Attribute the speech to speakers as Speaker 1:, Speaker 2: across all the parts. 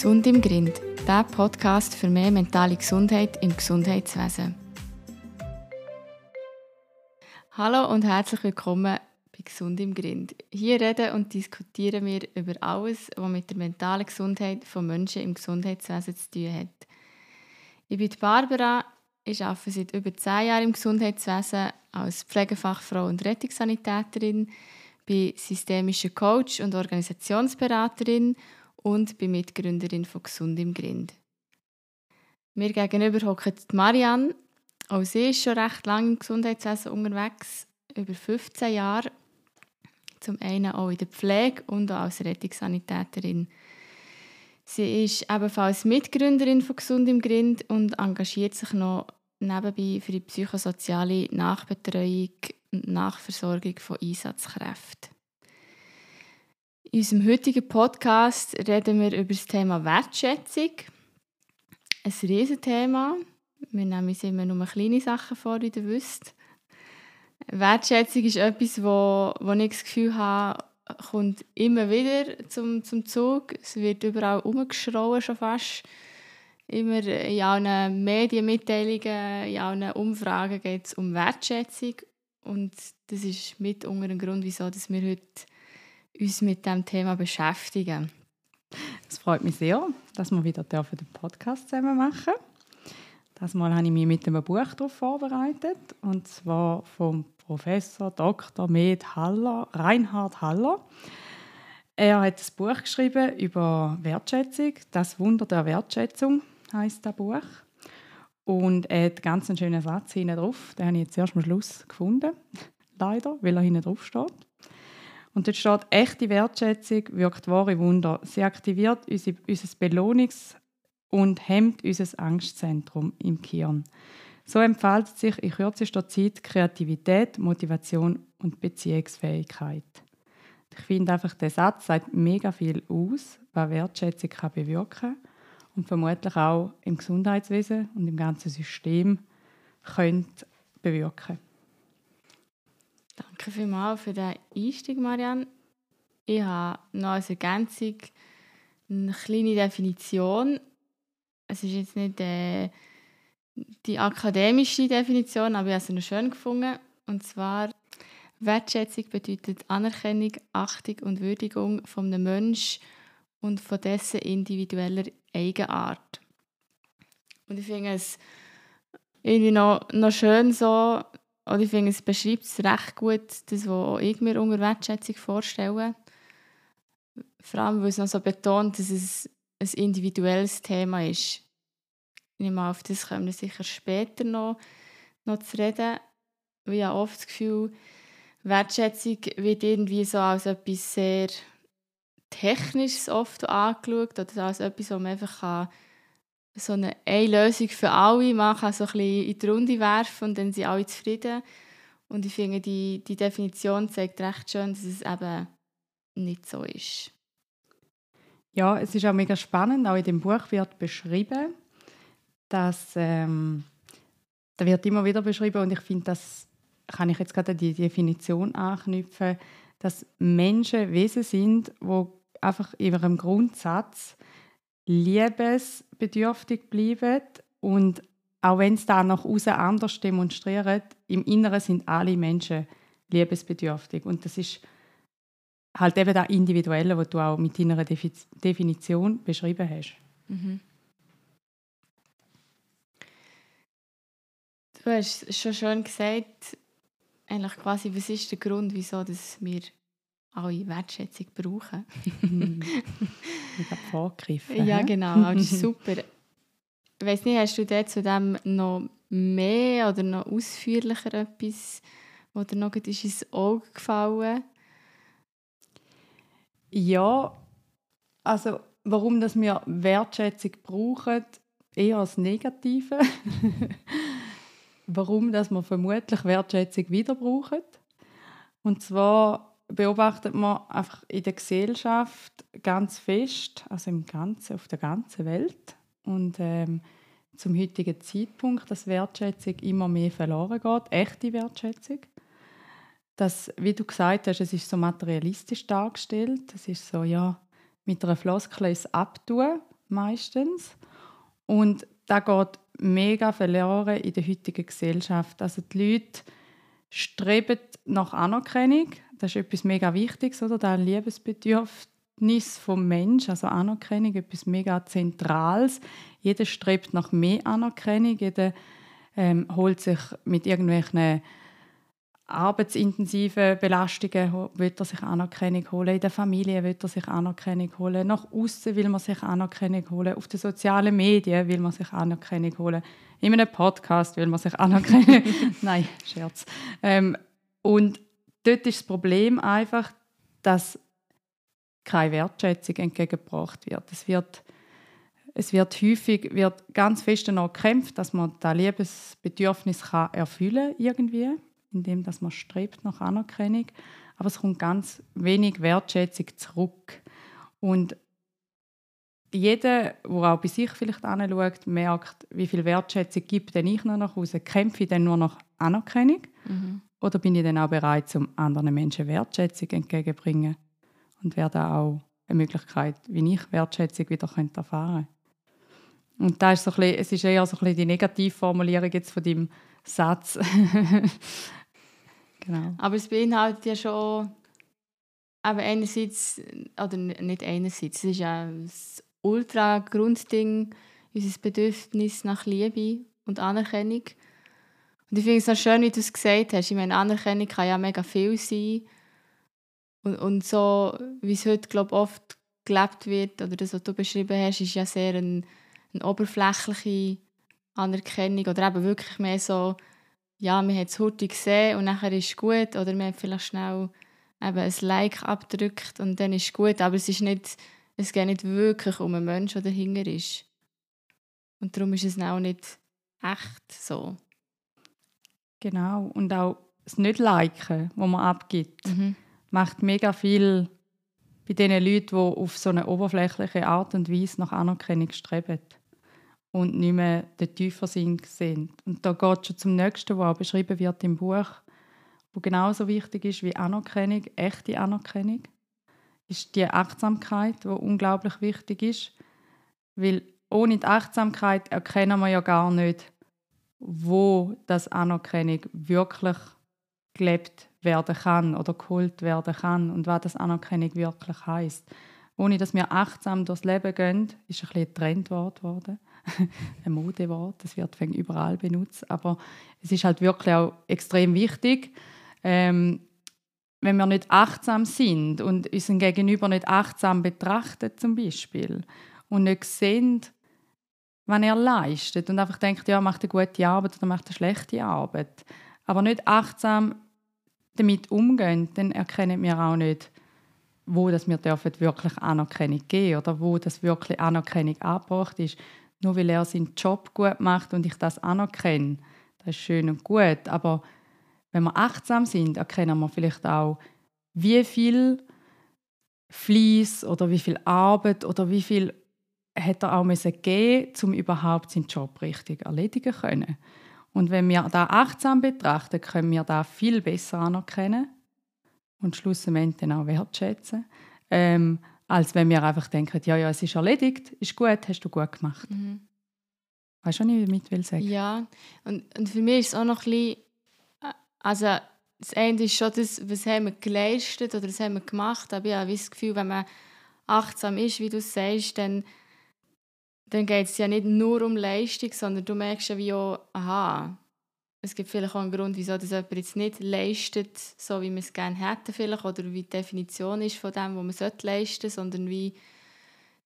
Speaker 1: Gesund im Grind, der Podcast für mehr mentale Gesundheit im Gesundheitswesen. Hallo und herzlich willkommen bei Gesund im Grind. Hier reden und diskutieren wir über alles, was mit der mentalen Gesundheit von Menschen im Gesundheitswesen zu tun hat. Ich bin Barbara, ich arbeite seit über zehn Jahren im Gesundheitswesen als Pflegefachfrau und Rettungssanitäterin, bin systemischer Coach und Organisationsberaterin und bin Mitgründerin von Gesund im Grind. Mir gegenüber hockt Marianne. Auch sie ist schon recht lange im Gesundheitswesen unterwegs, über 15 Jahre. Zum einen auch in der Pflege und auch als Rettungssanitäterin. Sie ist ebenfalls Mitgründerin von Gesund im Grind und engagiert sich noch nebenbei für die psychosoziale Nachbetreuung und Nachversorgung von Einsatzkräften. In unserem heutigen Podcast reden wir über das Thema Wertschätzung. Ein Riesenthema. Wir nehmen uns immer nur kleine Sachen vor, wie ihr wisst. Wertschätzung ist etwas, wo, wo ich das Gefühl habe, kommt immer wieder zum, zum Zug. Es wird überall umgeschrauen schon fast. Immer in allen Medienmitteilungen, in allen Umfragen geht es um Wertschätzung. Und das ist mit unter dem Grund, wieso dass wir heute uns mit dem Thema beschäftigen.
Speaker 2: Es freut mich sehr, dass wir wieder den Podcast zusammen machen. Das Mal habe ich mich mit einem Buch darauf vorbereitet, und zwar vom Professor Dr. Med Haller, Reinhard Haller. Er hat ein Buch geschrieben über Wertschätzung. Das Wunder der Wertschätzung heißt das Buch. Und er hat ganz einen schönen Satz hinten drauf. Den habe ich jetzt erst am Schluss gefunden. Leider, weil er hinten drauf steht. Und dort steht, echte Wertschätzung wirkt wahre Wunder. Sie aktiviert unser, unser Belohnungs- und hemmt unser Angstzentrum im Gehirn. So entfaltet sich in kürzester Zeit Kreativität, Motivation und Beziehungsfähigkeit. Ich finde einfach, der Satz sagt mega viel aus, was Wertschätzung kann bewirken kann und vermutlich auch im Gesundheitswesen und im ganzen System könnte bewirken
Speaker 1: Danke vielmals für den Einstieg, Marianne. Ich habe noch als Ergänzung eine kleine Definition. Es ist jetzt nicht äh, die akademische Definition, aber ich habe sie noch schön gefunden. Und zwar, Wertschätzung bedeutet Anerkennung, Achtung und Würdigung von einem Menschen und von dessen individueller Eigenart. Und ich finde es irgendwie noch, noch schön so, oder ich finde, es beschreibt es recht gut, das, was ich mir unter Wertschätzung vorstelle. Vor allem, weil es noch so betont, dass es ein individuelles Thema ist. Ich nehme auf das kommen wir sicher später noch, noch zu reden. Ich habe oft das Gefühl, Wertschätzung wird irgendwie so als etwas sehr Technisches oft angeschaut oder als etwas, wo man einfach kann so eine, eine Lösung für alle. Man kann ein bisschen in die Runde werfen und dann sind alle zufrieden. Und ich finde, die, die Definition zeigt recht schön, dass es eben nicht so ist.
Speaker 2: Ja, es ist auch mega spannend. Auch in dem Buch wird beschrieben, dass ähm, da wird immer wieder beschrieben und ich finde, das kann ich jetzt gerade an die Definition anknüpfen, dass Menschen Wesen sind, wo einfach in ihrem Grundsatz liebesbedürftig bleiben und auch wenn es da nach außen anders demonstriert, im Inneren sind alle Menschen liebesbedürftig und das ist halt eben das Individuelle, was du auch mit deiner Definition beschrieben hast. Mhm.
Speaker 1: Du hast schon schön gesagt, eigentlich quasi, was ist der Grund, wieso dass wir alle Wertschätzung brauchen.
Speaker 2: ich habe vorgegriffen.
Speaker 1: Ja, genau, das ist super. Ich weiss nicht, hast du dir zu dem noch mehr oder noch ausführlicher etwas, was dir noch ins Auge gefallen
Speaker 2: Ja, also warum dass wir Wertschätzung brauchen, eher als Negative. warum dass wir vermutlich Wertschätzung wieder brauchen. Und zwar beobachtet man einfach in der Gesellschaft ganz fest, also im Ganzen, auf der ganzen Welt. Und ähm, zum heutigen Zeitpunkt, dass Wertschätzung immer mehr verloren geht, echte Wertschätzung. Das, wie du gesagt hast, es ist so materialistisch dargestellt. Es ist so, ja, mit einer Floskel ist abtun. meistens. Und da geht mega verloren in der heutigen Gesellschaft. Also die Leute streben nach Anerkennung. Das ist etwas mega Wichtiges, oder? Das Liebesbedürfnis vom Mensch, also Anerkennung, etwas mega Zentrales. Jeder strebt nach mehr Anerkennung. Jeder ähm, holt sich mit irgendwelchen arbeitsintensiven Belastungen will er sich Anerkennung holen, in der Familie will er sich Anerkennung holen, nach außen will man sich Anerkennung holen, auf den sozialen Medien will man sich Anerkennung holen, in einem Podcast will man sich Anerkennung Nein, Scherz. Ähm, und dort ist das Problem einfach, dass keine Wertschätzung entgegengebracht wird. Es wird, es wird häufig wird ganz fest danach gekämpft, dass man das Liebesbedürfnis kann erfüllen irgendwie indem dass man strebt nach Anerkennung, aber es kommt ganz wenig Wertschätzung zurück. Und jeder, der auch bei sich vielleicht anschaut, merkt, wie viel Wertschätzung gibt denn ich noch nach Hause. Kämpfe ich dann nur nach Anerkennung? Mhm. Oder bin ich dann auch bereit, um anderen Menschen Wertschätzung entgegenzubringen? Und wäre da auch eine Möglichkeit, wie ich Wertschätzung wieder erfahren könnte? Und da ist so ein bisschen, es ist eher so ein die Negativformulierung jetzt von deinem Satz.
Speaker 1: Genau. Aber es beinhaltet ja schon aber einerseits, oder nicht einerseits, es ist ja das ultra Grundding, unser Bedürfnis nach Liebe und Anerkennung. Und ich finde es auch schön, wie du es gesagt hast. Ich meine, Anerkennung kann ja mega viel sein. Und, und so, wie es heute, glaube oft gelebt wird, oder das, was du beschrieben hast, ist ja sehr eine, eine oberflächliche Anerkennung oder eben wirklich mehr so ja, man hat es heute gesehen und nachher ist es gut oder man hat vielleicht schnell eben ein Like abgedrückt und dann ist es gut, aber es ist nicht, es geht nicht wirklich um einen Menschen, der dahinter ist. Und darum ist es auch nicht echt so.
Speaker 2: Genau, und auch das Nicht-Liken, das man abgibt, mhm. macht mega viel bei den Leuten, die auf so eine oberflächliche Art und Weise nach Anerkennung streben und nicht mehr den tiefer Sinn sehen. Und da geht schon zum nächsten, was auch beschrieben wird im Buch, wo genauso wichtig ist wie Anerkennung, echte Anerkennung, ist die Achtsamkeit, die unglaublich wichtig ist, weil ohne die Achtsamkeit erkennen wir ja gar nicht, wo das Anerkennung wirklich gelebt werden kann oder geholt werden kann und was das Anerkennung wirklich heißt. Ohne dass wir achtsam durchs Leben gehen, ist ein, bisschen ein Trendwort geworden ein Modewort, das wird überall benutzt, aber es ist halt wirklich auch extrem wichtig, ähm, wenn wir nicht achtsam sind und unseren Gegenüber nicht achtsam betrachten zum Beispiel und nicht sehen, was er leistet und einfach denkt, ja, macht eine gute Arbeit oder macht eine schlechte Arbeit, aber nicht achtsam damit umgehen, dann erkennen wir auch nicht, wo das wir dürfen wirklich Anerkennung geben oder wo das wirklich Anerkennung angebracht ist nur weil er seinen Job gut macht und ich das anerkenne. Das ist schön und gut. Aber wenn wir achtsam sind, erkennen wir vielleicht auch, wie viel Fleiss oder wie viel Arbeit oder wie viel hat er auch müssen geben, um überhaupt seinen Job richtig erledigen können. Und wenn wir da achtsam betrachten, können wir da viel besser anerkennen und schlussendlich dann auch wertschätzen. Ähm, als wenn wir einfach denken, ja, ja, es ist erledigt, ist gut, hast du gut gemacht. Mhm. Weißt du, was ich damit will sagen?
Speaker 1: Ja, und, und für mich ist es auch noch ein bisschen, äh, also das eine ist schon das, was haben wir geleistet oder was haben wir gemacht, aber ich habe das Gefühl, wenn man achtsam ist, wie du sagst, dann, dann geht es ja nicht nur um Leistung, sondern du merkst ja wie auch, aha, es gibt vielleicht auch einen Grund, wieso das jemand jetzt nicht leistet, so wie man es gerne hätte vielleicht, oder wie die Definition ist von dem, was man sollte leisten, sondern wie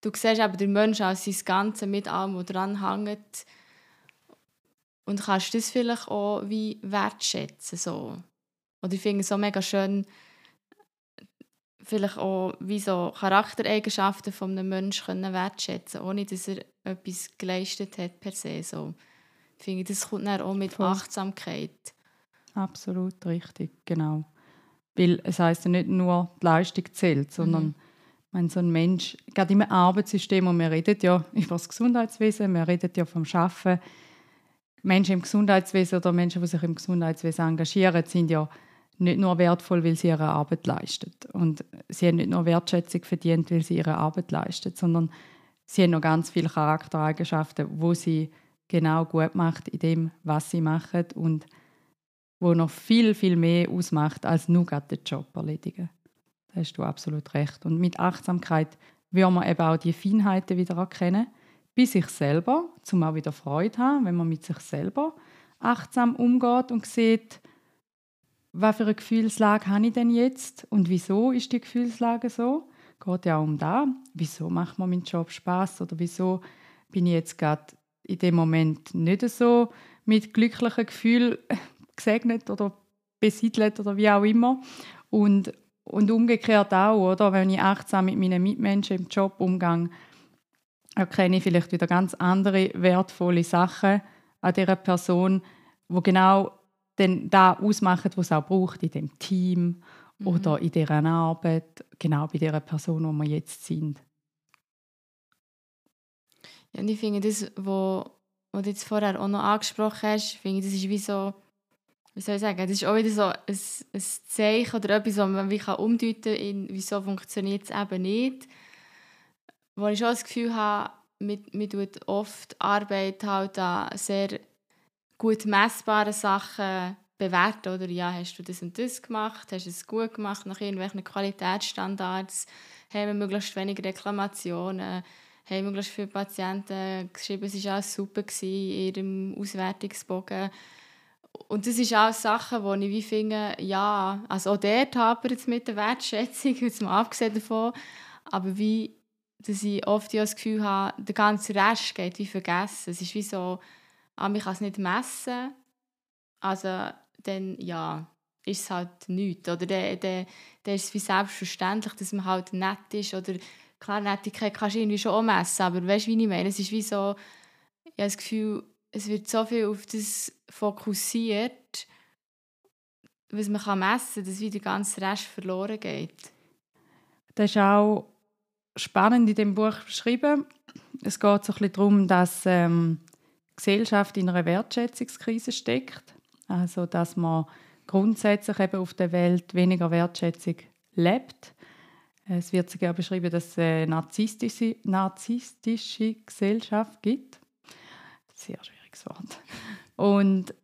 Speaker 1: du siehst eben den Menschen als sein Ganze mit allem, was dran hängt und kannst das vielleicht auch wie wertschätzen so. Oder ich finde es so mega schön, vielleicht auch wie so Charaktereigenschaften von einem Menschen wertschätzen ohne dass er etwas geleistet hat per se. So finde, das kommt dann auch mit Voll. Achtsamkeit.
Speaker 2: Absolut richtig, genau. Weil es heißt ja nicht nur, die Leistung zählt, sondern mhm. meine, so ein Mensch, gerade im Arbeitssystem, und wir reden ja über das Gesundheitswesen, wir reden ja vom Schaffen. Menschen im Gesundheitswesen oder Menschen, die sich im Gesundheitswesen engagieren, sind ja nicht nur wertvoll, weil sie ihre Arbeit leisten. Und sie haben nicht nur Wertschätzung verdient, weil sie ihre Arbeit leisten, sondern sie haben noch ganz viele Charaktereigenschaften, wo sie genau gut macht in dem, was sie machen und wo noch viel, viel mehr ausmacht, als nur den Job erledigen. Da hast du absolut recht. Und mit Achtsamkeit will man eben auch die Feinheiten wieder erkennen, bei sich selber, zum auch wieder Freude haben, wenn man mit sich selber achtsam umgeht und sieht, was für eine Gefühlslage habe ich denn jetzt und wieso ist die Gefühlslage so? Geht ja auch um da. Wieso macht mir mein Job Spaß oder wieso bin ich jetzt gerade in dem Moment nicht so mit glücklichen Gefühlen gesegnet oder besiedelt oder wie auch immer. Und, und umgekehrt auch, oder? Wenn ich achtsam mit meinen Mitmenschen im Job umgehe, erkenne ich vielleicht wieder ganz andere wertvolle Sachen an dieser Person, wo genau dann da ausmachen, was es auch braucht in dem Team mhm. oder in deren Arbeit, genau bei der Person, wo wir jetzt sind.
Speaker 1: Ja, und ich finde das, was du jetzt vorher auch noch angesprochen hast, finde ich, das ist wie so, wie soll ich sagen, das ist auch wieder so ein, ein Zeichen oder etwas, was man wie kann umdeuten kann, wieso funktioniert es eben nicht. Wo ich schon das Gefühl habe, man, man tut oft Arbeit halt an sehr gut messbare Sachen bewerten. Oder ja, hast du das und das gemacht? Hast du es gut gemacht nach irgendwelchen Qualitätsstandards? Haben wir möglichst wenig Reklamationen? Haben möglichst viele Patienten geschrieben, es war alles super in ihrem Auswertungsbogen? Und das sind auch Sachen, wo ich wie finde, ja, also auch dort hapert es mit der Wertschätzung, jetzt mal abgesehen davon, aber wie, dass ich oft ja das Gefühl habe, der ganze Rest geht wie vergessen. Es ist wie so, ah, man kann es nicht messen, also dann, ja, ist es halt nichts. Oder dann, dann, dann ist es wie selbstverständlich, dass man halt nett ist. Oder klar, Nettigkeit kannst du irgendwie schon auch messen, aber weißt du, wie ich meine? Es ist wie so, ich habe das Gefühl, es wird so viel auf das fokussiert, was man kann messen kann, dass wie der ganze Rest verloren geht.
Speaker 2: Das ist auch spannend in dem Buch beschrieben. Es geht so ein bisschen darum, dass ähm, Gesellschaft in einer Wertschätzungskrise steckt. Also, dass man grundsätzlich eben auf der Welt weniger Wertschätzung lebt. Es wird sogar beschrieben, dass es eine narzisstische, narzisstische Gesellschaft gibt. Sehr schwieriges Wort. Und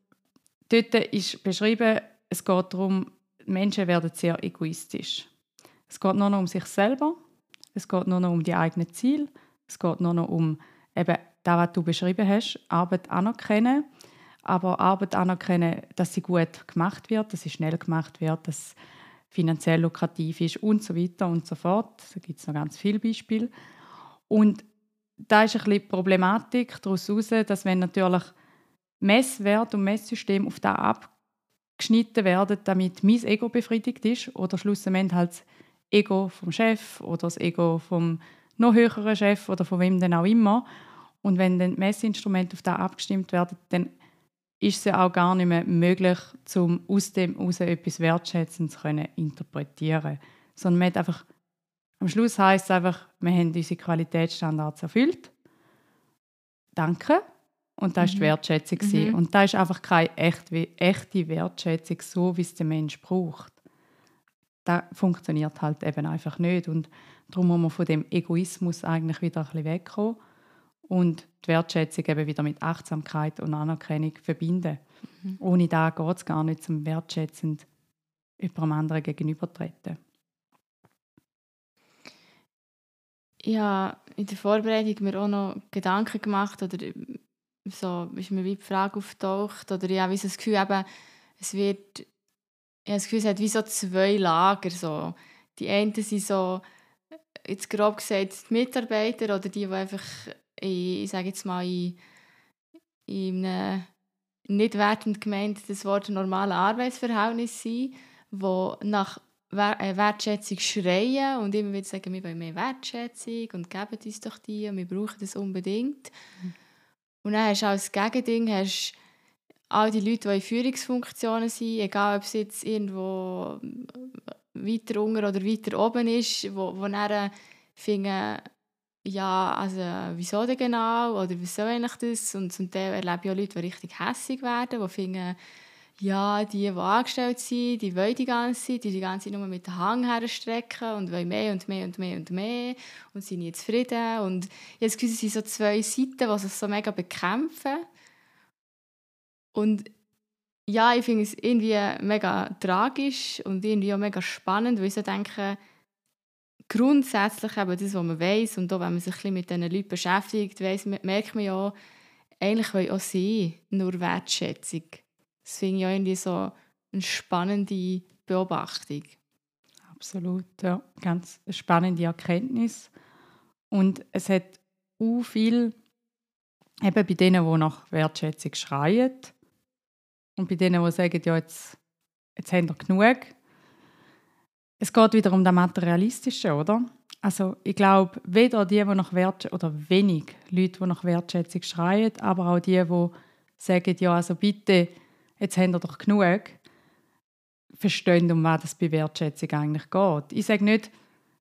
Speaker 2: dort ist beschrieben, es geht darum, Menschen werden sehr egoistisch. Es geht nur noch um sich selber, es geht nur noch um die eigenen Ziele, es geht nur noch um eben das, was du beschrieben hast, Arbeit anerkennen, aber Arbeit anerkennen, dass sie gut gemacht wird, dass sie schnell gemacht wird, dass finanziell lukrativ ist und so weiter und so fort. Da gibt es noch ganz viele Beispiele. Und da ist ein bisschen Problematik daraus heraus, dass wenn natürlich Messwert und Messsystem auf das abgeschnitten werden, damit mein Ego befriedigt ist oder schlussendlich halt das Ego vom Chef oder das Ego vom noch höheren Chef oder von wem denn auch immer. Und wenn dann Messinstrumente auf das abgestimmt werden, dann ist es ja auch gar nicht mehr möglich, um aus dem heraus etwas wertschätzend zu können, interpretieren. Sondern man hat einfach, am Schluss heisst es einfach, wir haben unsere Qualitätsstandards erfüllt. Danke. Und das war mhm. die Wertschätzung. Mhm. Und das ist einfach keine echte, echte Wertschätzung, so wie es der Mensch braucht. Das funktioniert halt eben einfach nicht. Und darum muss man von dem Egoismus eigentlich wieder ein bisschen wegkommen und die Wertschätzung eben wieder mit Achtsamkeit und Anerkennung verbinden. Mhm. Ohne da geht es gar nicht zum wertschätzend einem anderen gegenübertreten.
Speaker 1: Habe in der Vorbereitung mir auch noch Gedanken gemacht oder so ist mir wie die Frage auftaucht oder ich habe das Gefühl, eben, es wird habe das Gefühl, es hat wie so zwei Lager. So. Die einen sind so, jetzt grob gesagt, die Mitarbeiter oder die, die einfach in, ich sage jetzt mal, in, in einem nicht wertend gemeint das Wort normale Arbeitsverhältnis sein, wo nach äh, Wertschätzung schreien und immer wieder sagen, wir wollen mehr Wertschätzung und geben uns doch die und wir brauchen das unbedingt. Mhm. Und dann hast du als Gegending hast all die Leute, die in Führungsfunktionen sind, egal ob es jetzt irgendwo weiter unten oder weiter oben ist, wo, wo dann finden, ja, also wieso denn genau oder wieso eigentlich das? Und zum Teil erlebe ich auch Leute, die richtig hässig werden, die finden, ja, die, die angestellt sind, die wollen die ganze Zeit, die die ganze Zeit nur mit dem Hang herstrecken und wollen mehr und mehr und mehr und mehr und sind nie zufrieden. Und jetzt Gefühl, es sind so zwei Seiten, die sich so mega bekämpfen. Und ja, ich finde es irgendwie mega tragisch und irgendwie auch mega spannend, weil ich so denke, grundsätzlich eben das, was man weiß und auch wenn man sich ein bisschen mit diesen Leuten beschäftigt, weiss, merkt man ja, eigentlich wollen auch sie nur Wertschätzung. Das finde ich auch irgendwie so eine spannende Beobachtung.
Speaker 2: Absolut, ja. Ganz spannende Erkenntnis. Und es hat auch viel, eben bei denen, die nach Wertschätzung schreien und bei denen, die sagen, ja, jetzt, jetzt haben wir genug. Es geht wieder um das Materialistische, oder? Also ich glaube, weder die, die nach Wertschätzung, oder wenig Leute, die nach Wertschätzung schreien, aber auch die, die sagen, ja, also bitte, jetzt haben wir doch genug, verstehen, um was es bei Wertschätzung eigentlich geht. Ich sage nicht,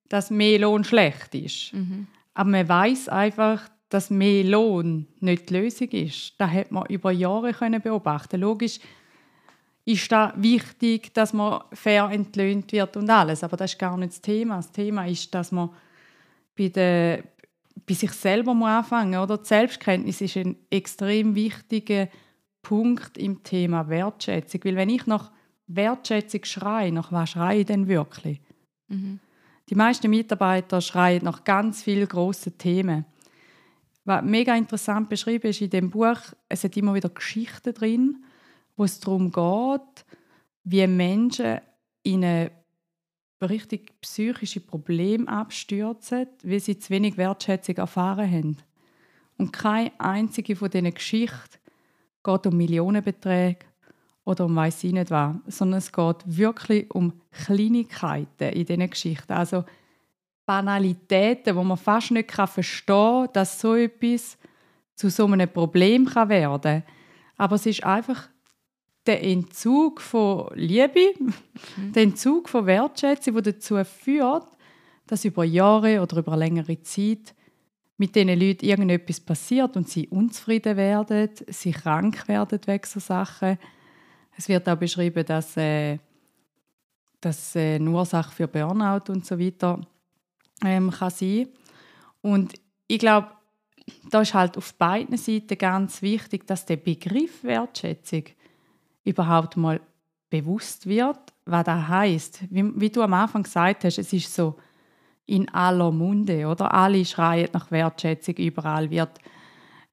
Speaker 2: dass mehr Lohn schlecht ist, mhm. aber man weiß einfach, dass mehr Lohn nicht die Lösung ist. Das hat man über Jahre können beobachten. Logisch ist da wichtig, dass man fair entlöhnt wird und alles, aber das ist gar nicht das Thema. Das Thema ist, dass man bei, der, bei sich selber anfangen muss. Oder? Die Selbstkenntnis ist ein extrem wichtiger Punkt im Thema Wertschätzung. Weil wenn ich nach Wertschätzung schreie, nach was schreie ich denn wirklich? Mhm. Die meisten Mitarbeiter schreien nach ganz vielen grossen Themen. Was mega interessant beschrieben ist in dem Buch, es hat immer wieder Geschichten drin, wo es darum geht, wie Menschen in ein richtig psychische Problem abstürzen, weil sie zu wenig Wertschätzung erfahren haben. Und keine einzige von diesen Geschichten geht um Millionenbeträge oder um weiß ich nicht was, sondern es geht wirklich um Kleinigkeiten in diesen Geschichten. Also Banalitäten, wo man fast nicht verstehen kann, dass so etwas zu so einem Problem werden kann. Aber es ist einfach der Entzug von Liebe, mhm. der Entzug von Wertschätzung, der dazu führt, dass über Jahre oder über längere Zeit mit diesen Leuten irgendetwas passiert und sie unzufrieden werden, sie krank werden wegen so Sachen. Es wird auch beschrieben, dass äh, das äh, eine Ursache für Burnout und so weiter ähm, kann sein. Und ich glaube, da ist halt auf beiden Seiten ganz wichtig, dass der Begriff Wertschätzung überhaupt mal bewusst wird, was das heißt. Wie, wie du am Anfang gesagt hast, es ist so in aller Munde, oder? Alle schreien nach Wertschätzung, überall wird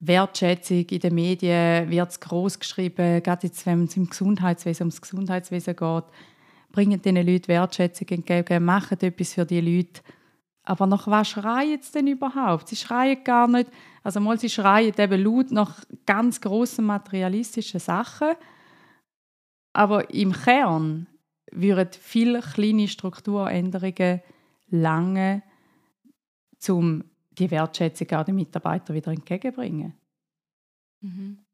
Speaker 2: Wertschätzung in den Medien wird groß geschrieben, gerade jetzt, wenn es im Gesundheitswesen ums Gesundheitswesen geht, bringen diesen Leuten Wertschätzung entgegen, machen etwas für die Leute. Aber nach was schreien sie denn überhaupt? Sie schreien gar nicht, also mal sie schreien eben laut nach ganz grossen materialistischen Sachen, aber im Kern würden viele kleine Strukturänderungen lange, um die Wertschätzung auch den Mitarbeitern wieder entgegenbringen.
Speaker 1: Mhm.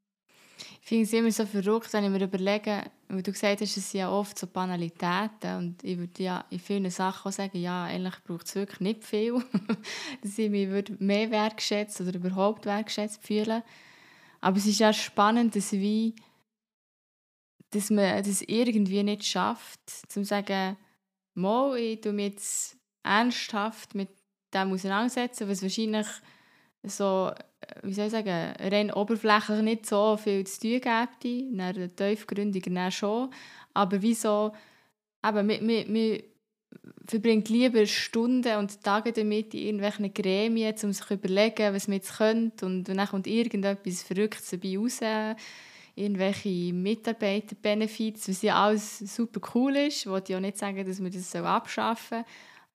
Speaker 1: Ich finde es immer so verrückt, wenn ich mir überlege, weil du gesagt hast, es sind ja oft so Banalitäten und ich würde ja in vielen Sachen auch sagen, ja, eigentlich braucht es wirklich nicht viel, dass ich mich mehr wertschätzt oder überhaupt wertschätzt fühlen. Aber es ist ja spannend, dass, wie, dass man das irgendwie nicht schafft, zu sagen, mal, ich tue mich jetzt ernsthaft mit dem auseinandersetzen, was wahrscheinlich so, wie soll ich sagen, rein oberflächlich nicht so viel zu tun gibt, in einer tiefgründiger schon, aber wieso, eben, man, man, man verbringt lieber Stunden und Tage damit in irgendwelchen Gremien, um sich zu überlegen, was man jetzt könnte. Und, dann kommt irgendetwas Verrücktes dabei raus, irgendwelche Mitarbeiterbenefits, was ja alles super cool ist, ich will ja nicht sagen, dass wir das abschaffen sollen,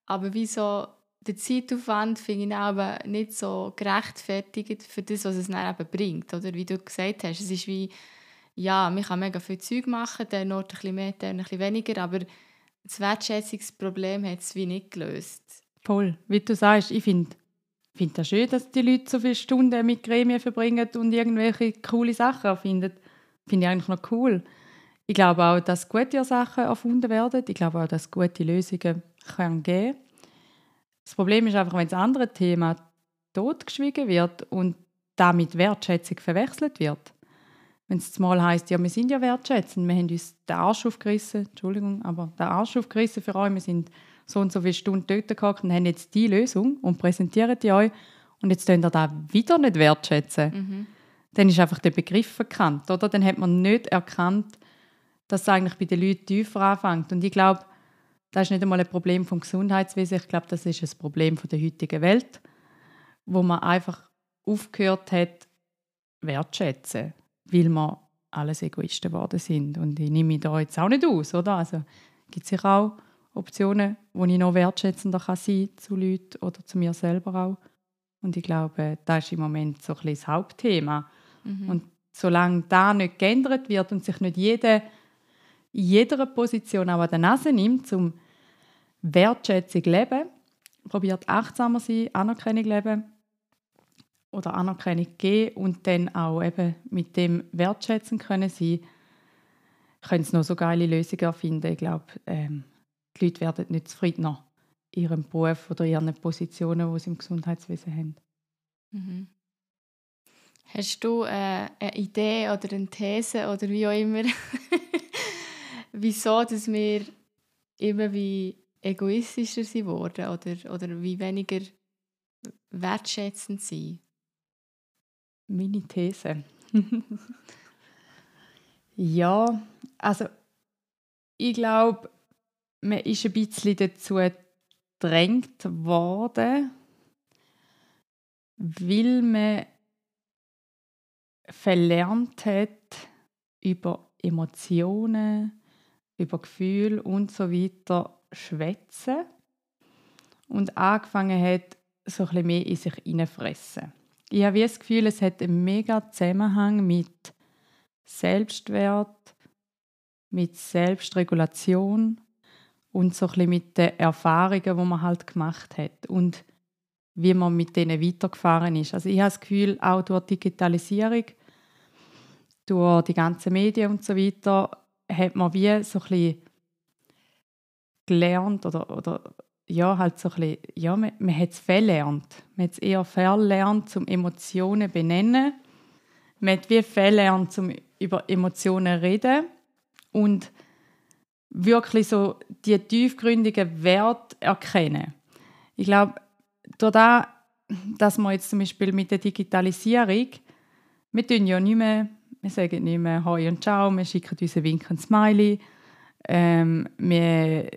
Speaker 1: aber wieso der Zeitaufwand finde ich aber nicht so gerechtfertigt für das, was es dann eben bringt. Oder wie du gesagt hast, es ist wie, ja, man kann mega viel Zeug machen, der Ort ein bisschen mehr, der ein bisschen weniger, aber das Wertschätzungsproblem hat es wie nicht gelöst.
Speaker 2: Voll. Wie du sagst, ich finde find das schön, dass die Leute so viele Stunden mit Gremien verbringen und irgendwelche coole Sachen erfinden. Finde ich eigentlich noch cool. Ich glaube auch, dass gute Sachen erfunden werden. Ich glaube auch, dass gute Lösungen geben Das Problem ist einfach, wenn das andere Thema totgeschwiegen wird und damit Wertschätzung verwechselt wird, wenn es mal heisst, ja, wir sind ja wertschätzend, wir haben uns den Arsch aufgerissen, Entschuldigung, aber den Arsch aufgerissen für euch, wir sind so und so viele Stunden dort gehockt und haben jetzt die Lösung und präsentieren die euch und jetzt könnt ihr das wieder nicht wertschätzen. Mhm. Dann ist einfach der Begriff verkannt, oder? Dann hat man nicht erkannt, dass es eigentlich bei den Leuten tiefer anfängt. Und ich glaube, das ist nicht einmal ein Problem vom Gesundheitswesen, ich glaube, das ist ein Problem von der heutigen Welt, wo man einfach aufgehört hat, wertschätzen weil wir alles Egoisten geworden sind. Und ich nehme mich da jetzt auch nicht aus, oder? Also gibt es sicher auch Optionen, wo ich noch wertschätzender kann sein zu Leuten oder zu mir selber auch. Und ich glaube, das ist im Moment so ein bisschen das Hauptthema. Mhm. Und solange da nicht geändert wird und sich nicht jeder in jeder Position auch an der Nase nimmt, um Wertschätzung zu leben, probiert achtsamer sein, Anerkennung leben, oder Anerkennung geben und dann auch eben mit dem wertschätzen können sie können sie noch so geile Lösungen erfinden. Ich glaube, ähm, die Leute werden nicht zufriedener in ihrem Beruf oder ihren Positionen, die sie im Gesundheitswesen haben.
Speaker 1: Mhm. Hast du äh, eine Idee oder eine These oder wie auch immer, wieso dass wir immer wie egoistischer sind worden oder, oder wie weniger wertschätzend sind?
Speaker 2: Meine These. ja, also ich glaube, man ist ein bisschen dazu gedrängt worden, weil man verlernt hat, über Emotionen, über Gefühle und so weiter schwätzen und angefangen hat, so ein mehr in sich hineinfressen ich habe das Gefühl, es hat einen mega Zusammenhang mit Selbstwert, mit Selbstregulation und so ein mit den Erfahrungen, die man halt gemacht hat und wie man mit denen weitergefahren ist. Also ich habe das Gefühl, auch durch Digitalisierung, durch die ganzen Medien und so weiter, hat man wie so ein bisschen gelernt oder, oder ja, halt so ein bisschen, ja, man, man hat es verlernt. Man hat es eher verlernt, um Emotionen zu benennen. Man hat wie verlernt, um über Emotionen zu reden. Und wirklich so die tiefgründigen Werte erkennen. Ich glaube, durch das, dass wir jetzt zum Beispiel mit der Digitalisierung, wir tun ja nicht mehr, wir sagen nicht mehr Hoi und Ciao, wir schicken uns einen Wink und Smiley, ähm, wir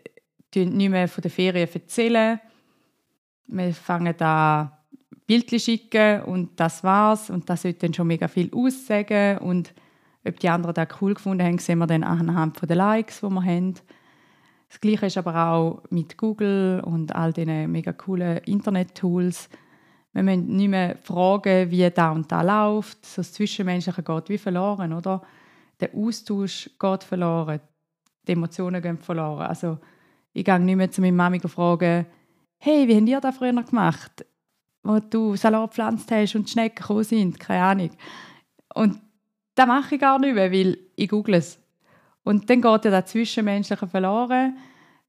Speaker 2: nicht mehr von der Ferien erzählen. Wir fangen da Bildchen schicken und das war's. Und das sollte dann schon mega viel aussagen. Und ob die anderen das cool gefunden haben, sehen wir dann anhand der Likes, die wir haben. Das Gleiche ist aber auch mit Google und all diesen mega coolen Internet-Tools. Wir müssen nicht mehr fragen, wie da und da läuft. So das Zwischenmenschliche geht wie verloren, oder? Der Austausch geht verloren. Die Emotionen gehen verloren. Also ich gehe nicht mehr zu meiner Mami fragen, hey, wie habt ihr das früher gemacht? Wo du Salat gepflanzt hast und die Schnecken gekommen sind, keine Ahnung. Und das mache ich gar nicht mehr, weil ich google es. Und dann geht ja das Zwischenmenschliche verloren.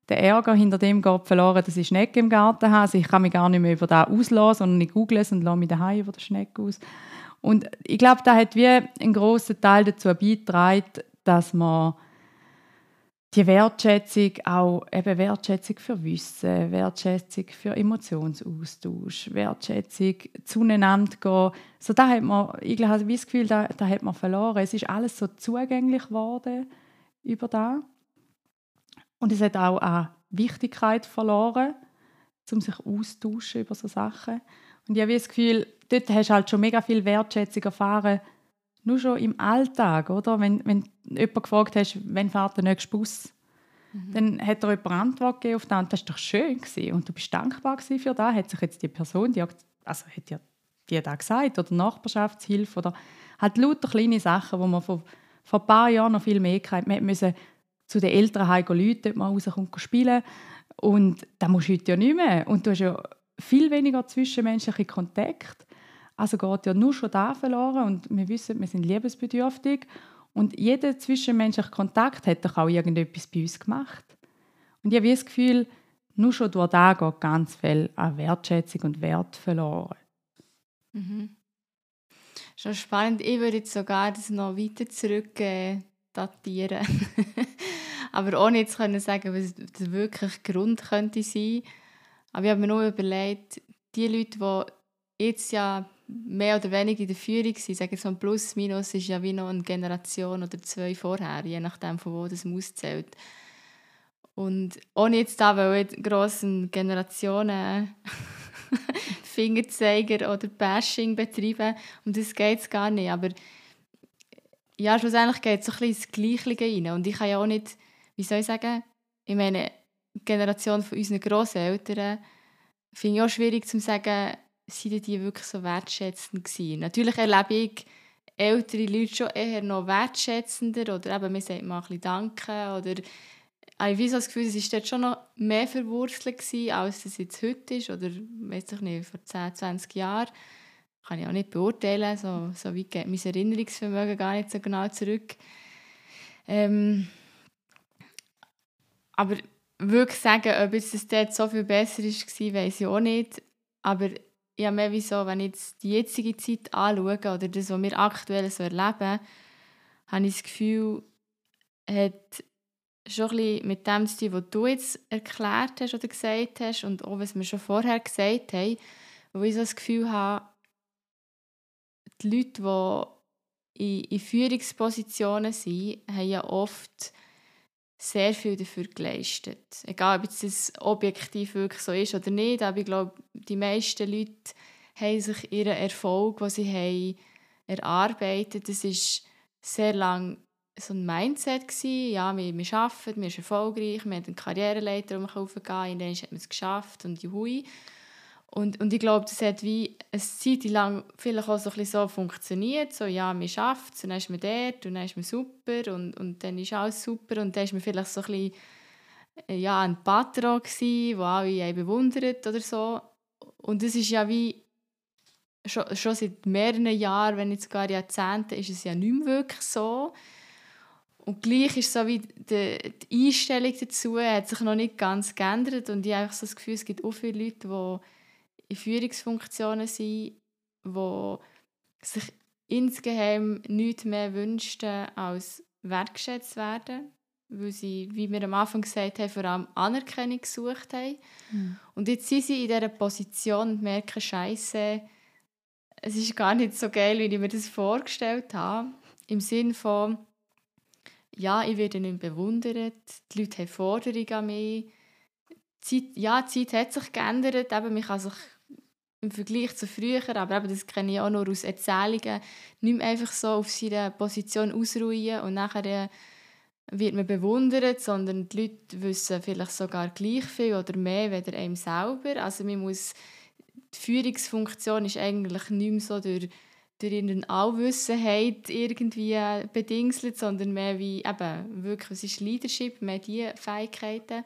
Speaker 2: Der Ärger hinter dem geht verloren, dass ich Schnecken im Garten habe. Also ich kann mich gar nicht mehr über das auslassen, sondern ich google es und lasse mich daheim über die Schnecke aus. Und ich glaube, da hat wie einen grossen Teil dazu beigetragen, dass man die Wertschätzung auch eben Wertschätzung für Wissen, Wertschätzung für Emotionsaustausch, Wertschätzung zueinander gehen. So da hat man, ich habe das Gefühl, da, da hat man verloren. Es ist alles so zugänglich geworden über da und es hat auch an Wichtigkeit verloren, um sich austauschen über so Sachen. Und ich habe das Gefühl, dort hast du halt schon mega viel Wertschätzung erfahren nur schon im Alltag, oder? Wenn, wenn jemand gefragt hast, wann fährt der nächste Bus, mhm. dann hat er jemand Antwort gegeben auf das und das war doch schön gewesen. und du bist dankbar für das, hat sich jetzt die Person, die, also hat dir die da gesagt oder Nachbarschaftshilfe oder halt lauter kleine Sachen, wo man vor, vor ein paar Jahren noch viel mehr hatte. Man musste zu den Eltern heim Leute, dort mal rauskommen spielen und das musst du heute ja nicht mehr und du hast ja viel weniger zwischenmenschliche Kontakt also geht ja nur schon da verloren und wir wissen, wir sind liebesbedürftig und jeder zwischenmenschliche Kontakt hat doch auch irgendetwas bei uns gemacht. Und ich habe das Gefühl, nur schon durch da geht ganz viel an Wertschätzung und Wert verloren.
Speaker 1: Mhm. Schon spannend. Ich würde jetzt sogar das noch weiter zurück datieren. Aber ohne jetzt können sagen, was der wirklich Grund könnte sein. Aber ich habe mir nur überlegt, die Leute, die jetzt ja mehr oder weniger in der Führung sind, sagen so ein Plus, Minus ist ja wie noch eine Generation oder zwei vorher, je nachdem, von wo das auszählt. Und ohne jetzt da weil grossen Generationen Fingerzeiger oder Bashing betreiben, um das geht es gar nicht. Aber ja, schlussendlich geht es so ein bisschen ins Gleiche rein. Und ich kann ja auch nicht, wie soll ich sagen, ich meine, die Generation von unseren Grosseltern finde ich auch schwierig zu sagen, sind die wirklich so wertschätzend gewesen. Natürlich erlebe ich ältere Leute schon eher noch wertschätzender oder eben, man sagt mal ein bisschen Danke oder ich habe so das Gefühl, es war dort schon noch mehr verwurzelt gewesen, als es jetzt heute ist oder weiß ich nicht, vor 10, 20 Jahren. Kann ich auch nicht beurteilen, so, so weit geht mein Erinnerungsvermögen gar nicht so genau zurück. Ähm, aber wirklich sagen, ob es dort so viel besser war, weiß ich auch nicht. Aber habe mehr wie so, wenn ich jetzt die jetzige Zeit anschaue oder das, was wir aktuell so erleben, habe ich das Gefühl, hat schon ein mit dem zu tun, was du jetzt erklärt hast oder gesagt hast und auch was wir schon vorher gesagt haben, wo ich so das Gefühl habe, die Leute, die in, in Führungspositionen sind, haben ja oft sehr viel dafür geleistet. Egal, ob es objektiv wirklich so ist oder nicht, aber ich glaube, die meisten Leute haben sich ihren Erfolg, den sie haben, erarbeitet. Das ist sehr lang so ein Mindset gewesen. Ja, wir, wir arbeiten, wir sind erfolgreich, wir haben einen Karriereleiter, um raufgehen, und dann hat man es geschafft und juhui. Und, und ich glaube, das hat wie eine Zeit lang vielleicht auch so, ein so funktioniert. So, ja, man schafft es, dann ist man dort, dann ist man super, und, und dann ist alles super. Und dann ist man vielleicht so ein bisschen äh, ja, ein Patron gewesen, den alle bewundert oder so. Und das ist ja wie schon, schon seit mehreren Jahren, wenn nicht sogar Jahrzehnten, ist es ja nicht mehr wirklich so. Und gleich ist so wie die, die Einstellung dazu hat sich noch nicht ganz geändert und ich habe so das Gefühl, es gibt auch viele Leute, die in Führungsfunktionen sind, die sich insgeheim nichts mehr wünschten, als wertgeschätzt werden, weil sie, wie wir am Anfang gesagt haben, vor allem Anerkennung gesucht haben. Mhm. Und jetzt sind sie in dieser Position und merken, Scheiße, es ist gar nicht so geil, wie ich mir das vorgestellt habe. Im Sinne von, ja, ich werde nicht bewundert, die Leute haben Forderungen an mich. Die Zeit, ja, die Zeit hat sich geändert, eben, man kann sich im Vergleich zu früher, aber eben, das kenne ich auch nur aus Erzählungen, nicht mehr einfach so auf seiner Position ausruhen und nachher äh, wird man bewundert, sondern die Leute wissen vielleicht sogar gleich viel oder mehr als einem selber. Also man muss, die Führungsfunktion ist eigentlich nicht mehr so durch, durch irgendeine Allwissenheit irgendwie bedingselt, sondern mehr wie eben wirklich, was ist Leadership, mehr diese Fähigkeiten.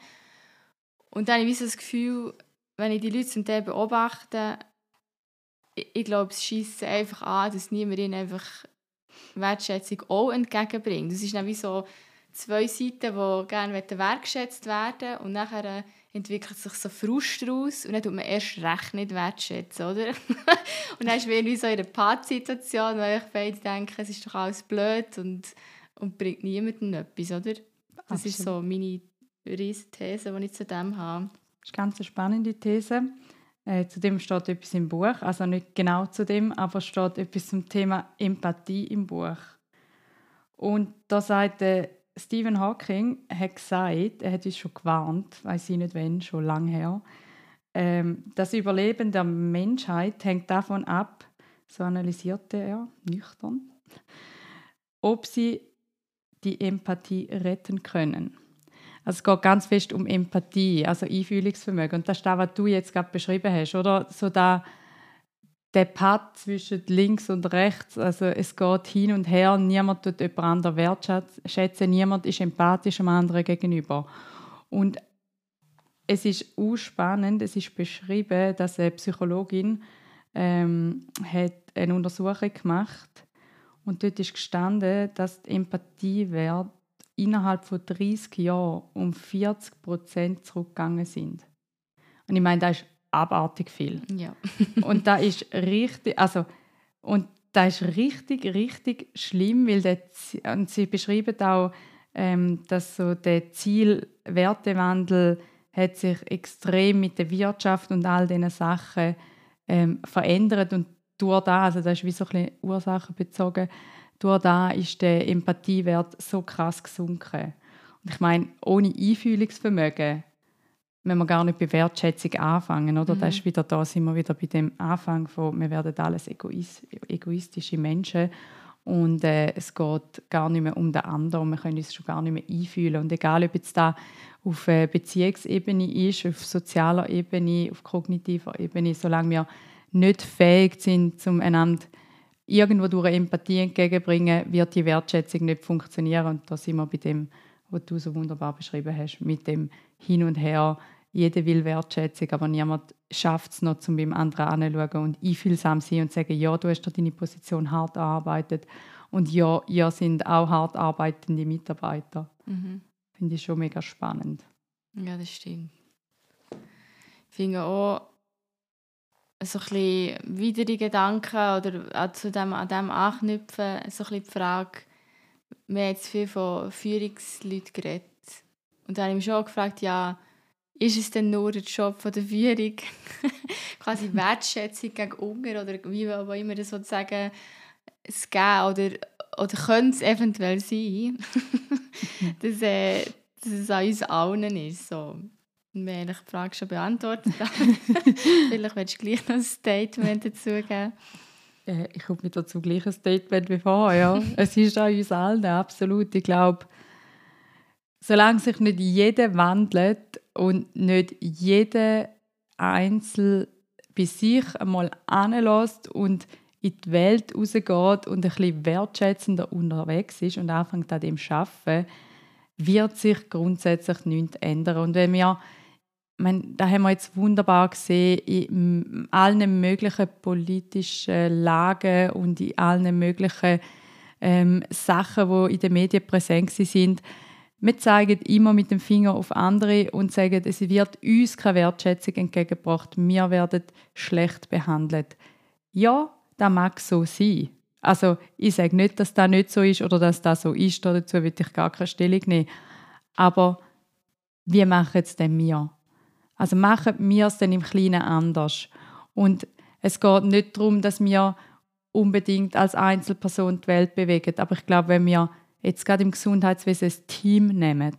Speaker 1: Und dann habe ich das Gefühl, wenn ich die Leute zum Teil beobachte, ich, ich glaube, es schießt einfach an, dass niemand ihnen einfach Wertschätzung auch entgegenbringt. Das ist dann wie so zwei Seiten, die gerne wertgeschätzt werden und nachher entwickelt sich so Frust daraus und dann tut man erst recht nicht wertschätzen, oder? und dann ist man irgendwie so in einer Pattsituation, wo ich beide denken, es ist doch alles blöd und, und bringt niemandem etwas, oder? Das Absolut. ist so meine riesige These, die ich zu dem habe.
Speaker 2: Das ist eine ganz spannende These. Äh, zu dem steht etwas im Buch, also nicht genau zu dem, aber steht etwas zum Thema Empathie im Buch. Und da sagt äh, Stephen Hawking hat gesagt, er hat uns schon gewarnt, weiß ich nicht wann, schon lange her, ähm, das Überleben der Menschheit hängt davon ab, so analysierte er nüchtern, ob sie die Empathie retten können. Also es geht ganz fest um Empathie, also Einfühlungsvermögen. Und das ist das, was du jetzt gerade beschrieben hast, oder? So da, der Part zwischen links und rechts, also es geht hin und her, niemand tut jemand anderen wertschätzen, niemand ist empathisch dem anderen gegenüber. Und es ist auch spannend, es ist beschrieben, dass eine Psychologin ähm, hat eine Untersuchung gemacht und dort ist gestanden, dass die Empathiewert innerhalb von 30 Jahren um 40 Prozent zurückgegangen sind. Und ich meine, das ist abartig viel.
Speaker 1: Ja.
Speaker 2: und da ist richtig, also und das ist richtig, richtig schlimm, weil der, und sie beschreiben auch, ähm, dass so der Zielwertewandel hat sich extrem mit der Wirtschaft und all diesen Sachen ähm, verändert und durch das, also das ist wie so ein bisschen ursachenbezogen, durch das ist der Empathiewert so krass gesunken. Und ich meine, ohne Einfühlungsvermögen wenn wir gar nicht bei Wertschätzung anfangen, oder? Mhm. Das ist wieder da, sind wir wieder bei dem Anfang von, wir werden alles egoistische Menschen und äh, es geht gar nicht mehr um den anderen, wir können uns schon gar nicht mehr einfühlen und egal, ob jetzt da auf äh, Beziehungsebene ist, auf sozialer Ebene, auf kognitiver Ebene, solange wir nicht fähig sind, zum einander irgendwo durch Empathie entgegenbringen, wird die Wertschätzung nicht funktionieren und da sind wir bei dem, was du so wunderbar beschrieben hast, mit dem Hin und Her jeder will Wertschätzung, aber niemand schafft es noch, um beim anderen anzuschauen und einfühlsam sein und sagen, ja, du hast deine Position hart erarbeitet und ja, ihr sind auch hart arbeitende Mitarbeiter. Mhm. Finde ich schon mega spannend.
Speaker 1: Ja, das stimmt. Ich finde auch so ein bisschen widere Gedanken oder auch zu dem, an dem anknüpfen, so ein bisschen die Frage, wir haben jetzt viel von Führungsleuten geredet. Und da habe ich mich schon gefragt, ja, ist es denn nur der Job von der Führung, quasi Wertschätzung gegen Unger oder wie auch immer das sozusagen es geben oder, oder könnte es eventuell sein, dass, äh, dass es an uns allen ist. So. Wir haben die Frage schon beantwortet. Vielleicht willst du gleich noch ein Statement dazu geben.
Speaker 2: Äh, ich habe mit dazu gleich ein Statement wie vorher. Ja. es ist an uns allen, absolut. Ich glaube, solange sich nicht jeder wandelt und nicht jeder Einzel bei sich einmal anlässt und in die Welt rausgeht und ein bisschen wertschätzender unterwegs ist und anfängt an dem zu arbeiten, wird sich grundsätzlich nichts ändern. Und wenn wir, meine, da haben wir jetzt wunderbar gesehen, in allen möglichen politischen Lagen und in allen möglichen ähm, Sachen, die in den Medien präsent sind, wir zeigen immer mit dem Finger auf andere und sagen, es wird uns keine Wertschätzung entgegengebracht. Wir werden schlecht behandelt. Ja, das mag so sein. Also ich sage nicht, dass das nicht so ist oder dass das so ist. Dazu will ich gar keine Stellung nehmen. Aber wie machen es denn wir? Also machen wir es denn im Kleinen anders? Und es geht nicht darum, dass wir unbedingt als Einzelperson die Welt bewegen. Aber ich glaube, wenn wir jetzt gerade im Gesundheitswesen ein Team nehmen.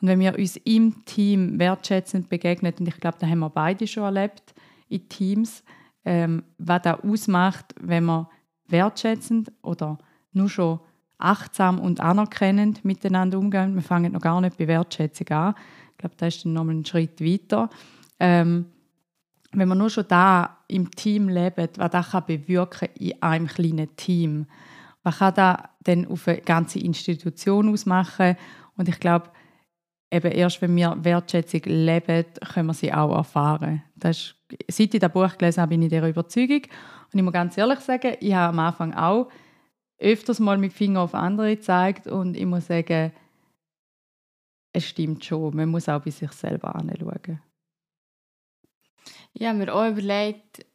Speaker 2: Und wenn wir uns im Team wertschätzend begegnen, und ich glaube, da haben wir beide schon erlebt, in Teams, ähm, was da ausmacht, wenn wir wertschätzend oder nur schon achtsam und anerkennend miteinander umgehen. Wir fangen noch gar nicht bei Wertschätzung an. Ich glaube, da ist dann nochmal ein Schritt weiter. Ähm, wenn man nur schon da im Team lebt, was das kann bewirken in einem kleinen Team, man kann das dann auf eine ganze Institution ausmachen und ich glaube, eben erst wenn wir Wertschätzung leben, können wir sie auch erfahren. Das ist, seit ich das Buch gelesen habe, bin ich dieser Überzeugung. Und ich muss ganz ehrlich sagen, ich habe am Anfang auch öfters mal mit Finger auf andere gezeigt und ich muss sagen, es stimmt schon, man muss auch bei sich selber anschauen.
Speaker 1: Habe mir auch überlegt,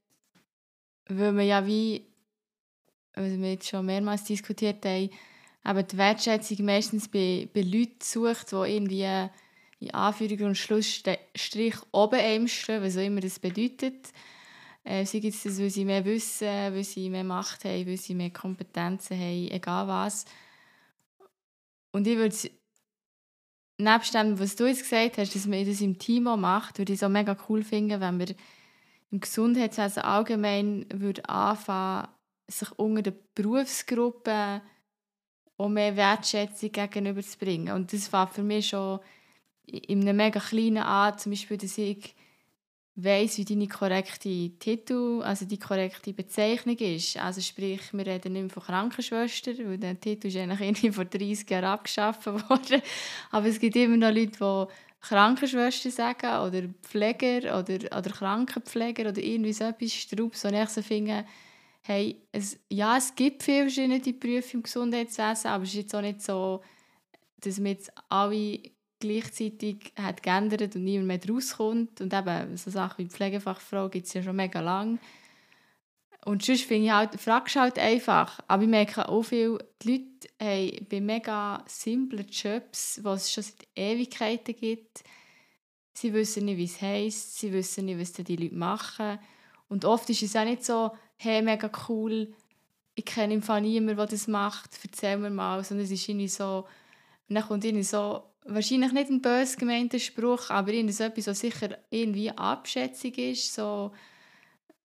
Speaker 1: weil man ja wie was wir jetzt schon mehrmals diskutiert haben, eben die Wertschätzung meistens bei, bei Leuten sucht, die irgendwie in Anführungs- und Schlussstrich oben einem was auch immer das bedeutet. Äh, sei es das, weil sie mehr wissen, weil sie mehr Macht haben, weil sie mehr Kompetenzen haben, egal was. Und ich würde nebst dem, was du jetzt gesagt hast, dass man das im Team auch macht, würde ich auch mega cool finden, wenn wir im Gesundheitswesen allgemein würde anfangen sich unter den Berufsgruppen auch mehr Wertschätzung gegenüberzubringen. Und das war für mich schon in einem mega kleinen Art, zum Beispiel, dass ich weiss, wie deine korrekte Titel, also die korrekte Bezeichnung ist. Also sprich, wir reden nicht mehr von Krankenschwester, weil der Titel ist eigentlich irgendwie vor 30 Jahren abgeschafft worden. Aber es gibt immer noch Leute, die Krankenschwester sagen oder Pfleger oder, oder Krankenpfleger oder irgendwie so etwas Strubs, wo ich so finde, hey, es, ja, es gibt viele verschiedene Berufe im Gesundheitswesen, aber es ist jetzt auch nicht so, dass man jetzt alle gleichzeitig hat geändert und niemand mehr rauskommt. Und eben so Sachen wie Pflegefachfrau gibt es ja schon mega lang. Und sonst finde ich halt, fragst halt einfach. Aber ich merke auch viel, die Leute haben bei mega simplen Jobs, die es schon seit Ewigkeiten gibt, sie wissen nicht, wie es heisst, sie wissen nicht, was die Leute machen. Und oft ist es auch nicht so, hey, mega cool, ich kenne im Fall niemanden, der das macht, erzähl mir mal. Sondern es ist irgendwie so, und dann kommt irgendwie so, wahrscheinlich nicht ein bös gemeinter Spruch, aber etwas, was sicher irgendwie Abschätzung ist, so,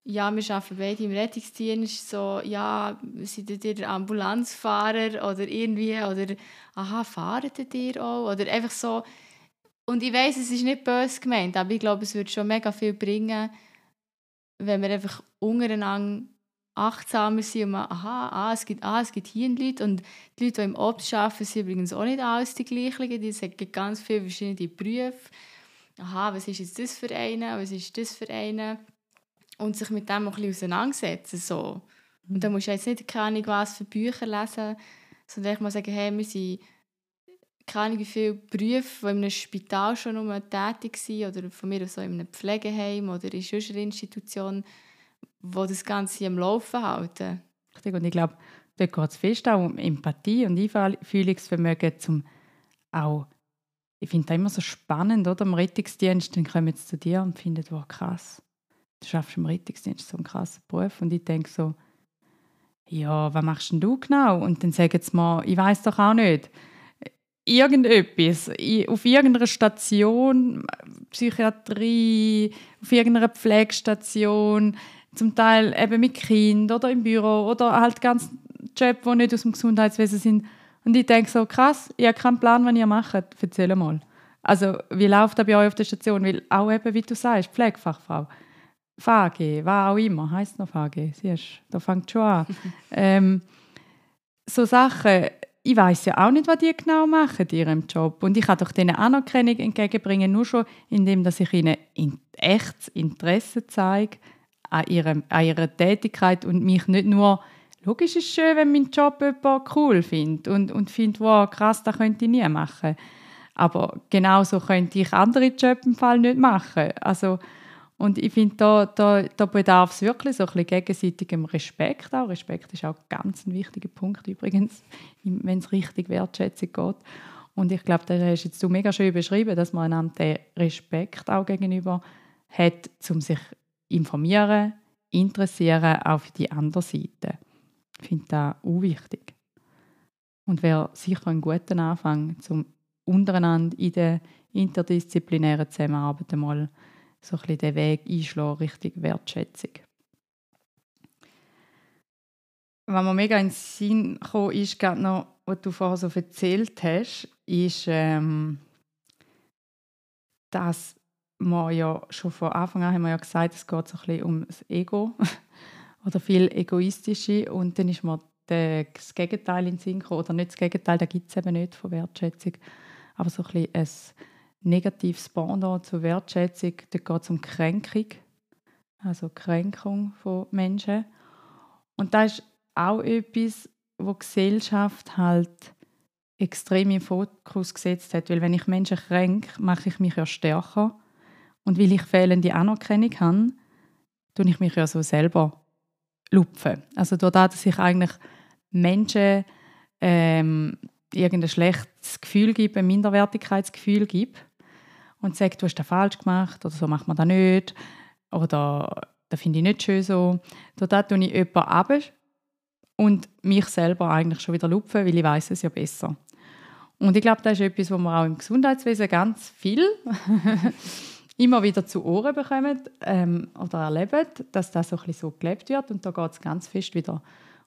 Speaker 1: ja, wir arbeiten beide im Rettungsdienst, so, ja, seid ihr Ambulanzfahrer oder irgendwie, oder, aha, fahrt ihr auch, oder einfach so, und ich weiß, es ist nicht böse gemeint, aber ich glaube, es würde schon mega viel bringen, wenn wir einfach untereinander achtsamer sind und man, aha, ah, es, gibt, ah, es gibt hier Leute und die Leute, die im Obst arbeiten, sind übrigens auch nicht alles die gleichen, die sagen ganz viele verschiedene Berufe. Aha, was ist jetzt das für eine, was ist das für eine? Und sich mit dem ein bisschen auseinandersetzen. So. Und dann musst du jetzt nicht keine Ahnung was für Bücher lesen, sondern ich mal sagen, hey, wir sind keine Ahnung, wie viele Berufe, die in einem Spital schon tätig sind oder von mir aus so in einem Pflegeheim oder in einer Institution, die das Ganze am Laufen halten.
Speaker 2: Richtig, und ich glaube, dort geht es fest auch um Empathie und Einfühlungsvermögen, zum auch, ich finde das immer so spannend, oder? Im Rettungsdienst, dann kommen sie zu dir und finden, wow, krass, du schaffst im Rettungsdienst so einen krassen Beruf. Und ich denke so, ja, was machst denn du genau? Und dann sagen sie mir, ich weiß doch auch nicht irgendetwas, auf irgendeiner Station, Psychiatrie, auf irgendeiner Pflegestation, zum Teil eben mit Kind oder im Büro oder halt ganz Job, die nicht aus dem Gesundheitswesen sind. Und ich denke so, krass, ich habe keinen Plan, was ihr macht. Erzähl mal. Also, wie läuft das bei euch auf der Station? Weil auch eben, wie du sagst, Pflegefachfrau, VG, was auch immer, heisst noch VG, siehst da fängt schon an. ähm, so Sachen, ich weiß ja auch nicht, was die genau machen in ihrem Job. Und ich kann doch denen Anerkennung entgegenbringen, nur schon, indem dass ich ihnen in echtes Interesse zeige an, ihrem, an ihrer Tätigkeit und mich nicht nur Logisch ist es schön, wenn mein Job jemand cool findet und, und findet, wow, krass, das könnte ich nie machen. Aber genauso könnte ich andere Jobs im Fall nicht machen. Also, und ich finde, da, da, da bedarf es wirklich so ein bisschen gegenseitigem Respekt auch. Respekt ist auch ganz ein wichtiger Punkt übrigens, wenn es richtig Wertschätzung geht. Und ich glaube, da hast jetzt du mega schön beschrieben, dass man einander den Respekt auch gegenüber hat, um sich informieren, interessieren, auch für die andere Seite. Ich finde das auch wichtig. Und wäre sicher ein guter Anfang, um untereinander in der interdisziplinären Zusammenarbeit einmal so ein den Weg einschlagen Richtung Wertschätzung. Was mir mega in den Sinn kam, ist gerade noch, was du vorher so erzählt hast, ist, ähm, dass wir ja schon von Anfang an haben wir ja gesagt, es geht so ein um das Ego oder viel Egoistische. Und dann ist mir das Gegenteil in den Sinn gekommen, oder nicht das Gegenteil, da gibt es eben nicht von Wertschätzung, aber so ein ein negatives Pendant zur Wertschätzung, da geht es um Kränkung, also Kränkung von Menschen. Und das ist auch etwas, wo die Gesellschaft halt extrem im Fokus gesetzt hat, weil wenn ich Menschen kränke, mache ich mich ja stärker und weil ich fehlende Anerkennung habe, tue ich mich ja so selber lupfen. Also dadurch, dass ich eigentlich Menschen ähm, irgendein schlechtes Gefühl gebe, ein Minderwertigkeitsgefühl gebe, und sagt, du hast das falsch gemacht oder so macht man das nicht oder das finde ich nicht schön so. Da tue ich jemanden ab und mich selber eigentlich schon wieder lupfen, weil ich weiß es ja besser. Und ich glaube, das ist etwas, was wir auch im Gesundheitswesen ganz viel immer wieder zu Ohren bekommen ähm, oder erleben, dass das so, so gelebt wird. Und da geht es ganz fest wieder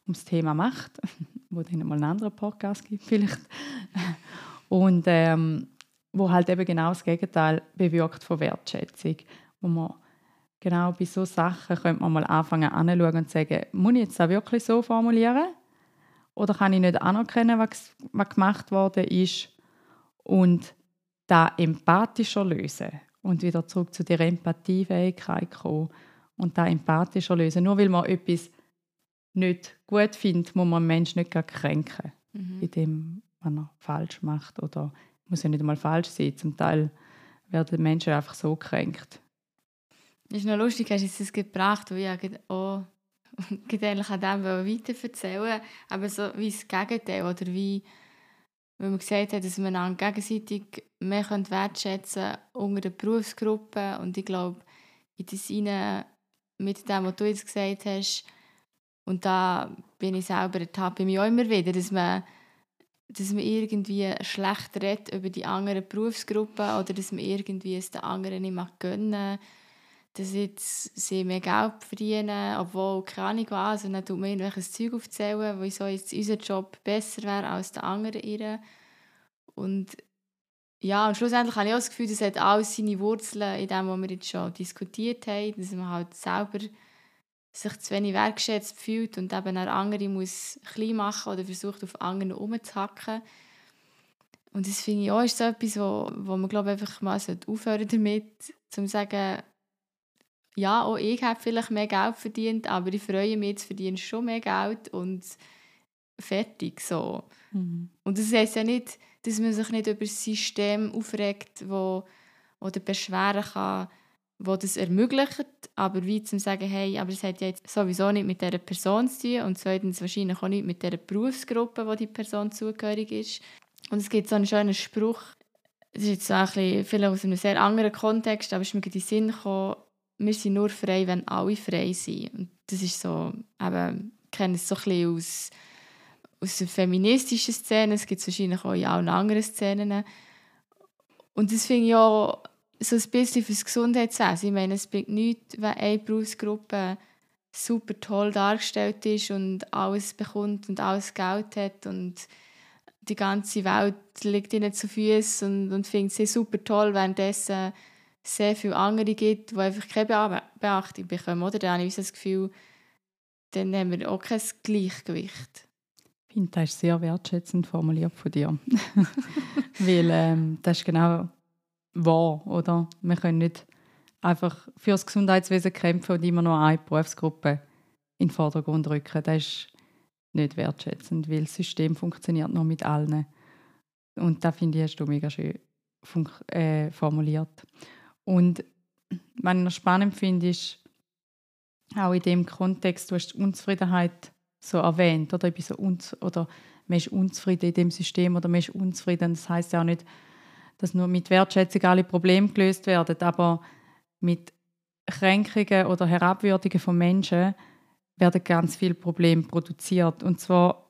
Speaker 2: ums Thema Macht, wo dann mal einen anderen Podcast gibt vielleicht. Und ähm, wo halt eben genau das Gegenteil bewirkt von Wertschätzung. Wo man genau bei so Sachen könnte man mal anfangen anzuschauen und sagen, muss ich jetzt das wirklich so formulieren? Oder kann ich nicht anerkennen, was, was gemacht worden ist und da empathischer lösen und wieder zurück zu der Empathiefähigkeit kommen und da empathischer lösen. Nur weil man etwas nicht gut findet, muss man einen Menschen nicht kränken, mhm. in dem, was er falsch macht oder muss ja nicht einmal falsch sein. Zum Teil werden Menschen einfach so gekränkt.
Speaker 1: Das ist noch lustig, hast du das gebracht, wo ich auch ich eigentlich an dem weiter erzählen, aber so wie das Gegenteil oder wie weil man gesagt hat, dass man einander gegenseitig mehr wertschätzen könnte unter der Berufsgruppe. Und ich glaube, in das rein, mit dem, was du jetzt gesagt hast, und da bin ich selber, ertappe mich auch immer wieder, dass man, dass man irgendwie schlecht redet über die anderen Berufsgruppen oder dass man irgendwie es den anderen nicht gönnen dass sie mehr Geld verdienen, obwohl keine Ahnung was, und dann tut man irgendwelches Zeug aufzählen, wieso jetzt unser Job besser wäre als der andere ihre. Und ja, und schlussendlich habe ich auch das Gefühl, das hat alles seine Wurzeln in dem, was wir jetzt schon diskutiert haben, dass man halt selber sich zu wenig wertgeschätzt fühlt und eben auch andere muss klein machen oder versucht, auf anderen rumzuhacken. Und das finde ich auch ist so etwas, wo, wo man glaube einfach mal aufhören damit, zu sagen, ja, auch ich habe vielleicht mehr Geld verdient, aber ich freue mich, jetzt verdiene schon mehr Geld und fertig so. Mhm. Und das heisst ja nicht, dass man sich nicht über das System aufregt, wo oder beschweren kann, wo das ermöglicht, aber wie zum sagen, hey, aber es hat ja jetzt sowieso nicht mit dieser Person zu tun und zweitens wahrscheinlich auch nicht mit der Berufsgruppe, wo die Person zugehörig ist. Und es gibt so einen schönen Spruch, das ist jetzt ein bisschen, vielleicht aus einem sehr anderen Kontext, aber es ist mir in den Sinn gekommen, wir sind nur frei, wenn alle frei sind. Und das ist so, eben, ich kenne es so ein aus, aus feministischen Szene, es gibt es wahrscheinlich auch in allen anderen Szenen. Und das finde ich auch so ein bisschen fürs Gesundheitswesen. Ich meine, es bringt nichts, wenn eine Berufsgruppe super toll dargestellt ist und alles bekommt und alles Geld hat und die ganze Welt liegt ihnen zu Füßen und, und findet sie super toll, währenddessen sehr viele andere gibt, die einfach keine Beachtung bekommen. Oder? Dann habe ich das Gefühl, dann haben wir auch kein Gleichgewicht.
Speaker 2: Ich finde, das ist sehr wertschätzend formuliert von dir. Weil ähm, das ist genau wahr, oder? Wir können nicht einfach für das Gesundheitswesen kämpfen und immer nur eine Berufsgruppe in den Vordergrund rücken. Das ist nicht wertschätzend, weil das System funktioniert nur mit allen. Und da finde ich, hast du mega schön äh, formuliert. Und was ich spannend finde, ist, auch in dem Kontext, du hast Unzufriedenheit so erwähnt, oder, so oder man ist unzufrieden in dem System oder man ist unzufrieden. Das heißt ja auch nicht, dass nur mit Wertschätzung alle Probleme gelöst werden, aber mit Kränkungen oder Herabwürdigen von Menschen werden ganz viele Probleme produziert. Und zwar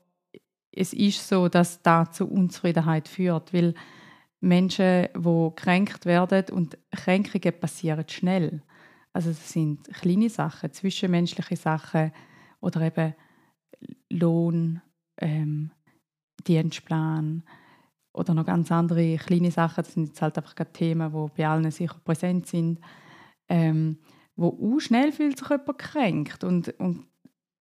Speaker 2: es ist so, dass das zu Unzufriedenheit führt, weil Menschen, die kränkt werden und Kränkungen passieren schnell. Also es sind kleine Sachen, zwischenmenschliche Sachen oder eben Lohn, ähm, Dienstplan oder noch ganz andere kleine Sachen. Das sind jetzt halt einfach Themen, die bei allen sicher präsent sind, ähm, wo auch schnell fühlt sich jemand kränkt und, und,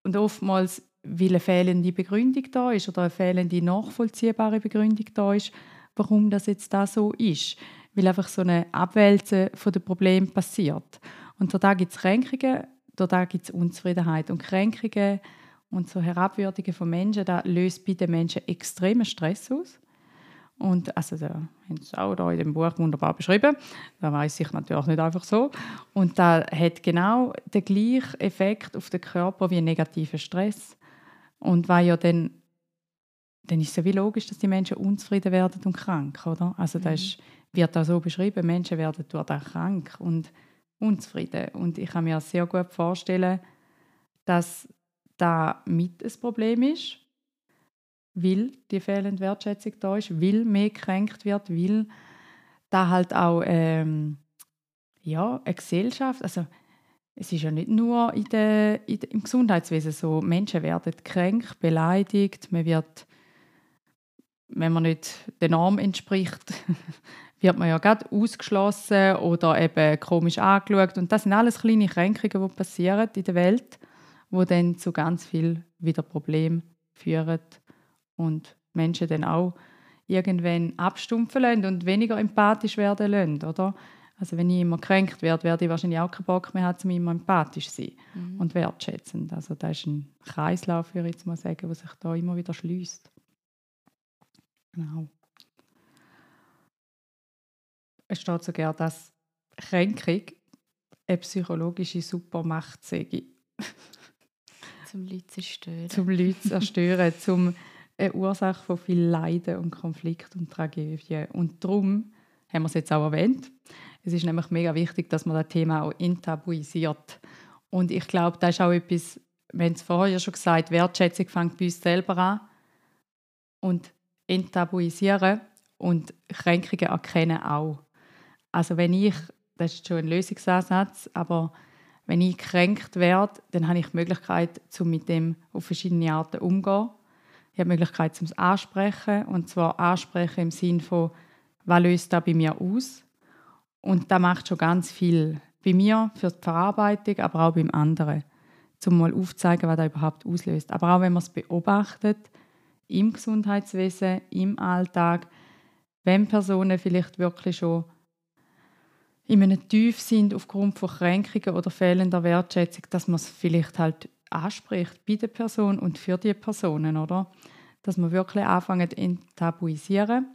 Speaker 2: und oftmals weil eine fehlende Begründung da ist oder eine fehlende nachvollziehbare Begründung da ist, warum das jetzt da so ist. Weil einfach so eine Abwälzen von den Problemen passiert. Und da gibt es Kränkungen, da gibt es Unzufriedenheit. Und Kränkungen und so Herabwürdigen von Menschen, das löst bei den Menschen extremen Stress aus. Und also da haben sie auch da in dem Buch wunderbar beschrieben. Da weiß ich natürlich nicht einfach so. Und da hat genau den gleichen Effekt auf den Körper wie negativer Stress. Und weil ja dann dann ist es ja wie logisch, dass die Menschen unzufrieden werden und krank, oder? Also das ist, wird da so beschrieben, Menschen werden durch das krank und unzufrieden. Und ich kann mir sehr gut vorstellen, dass da mit ein Problem ist, weil die fehlende Wertschätzung da ist, weil mehr gekränkt wird, weil da halt auch ähm, ja, eine Gesellschaft, also es ist ja nicht nur in der, in der, im Gesundheitswesen so, Menschen werden kränkt, beleidigt, man wird wenn man nicht der Norm entspricht, wird man ja gerade ausgeschlossen oder eben komisch angeschaut. Und das sind alles kleine Kränkungen, die passieren in der Welt, wo dann zu ganz viel wieder Problemen führen und Menschen dann auch irgendwann abstumpfen lassen und weniger empathisch werden lassen, oder? Also wenn ich immer kränkt werde, werde ich wahrscheinlich auch keinen Bock mehr haben, um immer empathisch zu sein mhm. und wertschätzend. Also das ist ein Kreislauf, würde ich jetzt mal sagen, der sich da immer wieder schließt. Genau. Es steht sogar, dass Kränkung eine psychologische Supermacht sei.
Speaker 1: Zum Leute zerstören.
Speaker 2: Zum Leute zerstören, zum eine Ursache von viel Leiden und Konflikt und Tragödie. Und darum haben wir es jetzt auch erwähnt. Es ist nämlich mega wichtig, dass man das Thema auch enttabuisiert. Und ich glaube, das ist auch etwas, wir haben es vorher schon gesagt, Wertschätzung fängt bei uns selber an. Und enttabuisieren und Kränkungen erkennen auch. Also wenn ich, das ist schon ein Lösungsansatz, aber wenn ich gekränkt werde, dann habe ich die Möglichkeit, um mit dem auf verschiedene Arten umzugehen. Ich habe die Möglichkeit, zum ansprechen und zwar ansprechen im Sinne von, was löst das bei mir aus? Und da macht schon ganz viel bei mir für die Verarbeitung, aber auch beim anderen, um mal aufzuzeigen, was das überhaupt auslöst. Aber auch wenn man es beobachtet, im Gesundheitswesen, im Alltag, wenn Personen vielleicht wirklich schon in einem Tief sind aufgrund von Kränkungen oder fehlender Wertschätzung, dass man es vielleicht halt anspricht bei der Person und für die Personen, oder? Dass man wirklich anfängt zu enttabuisieren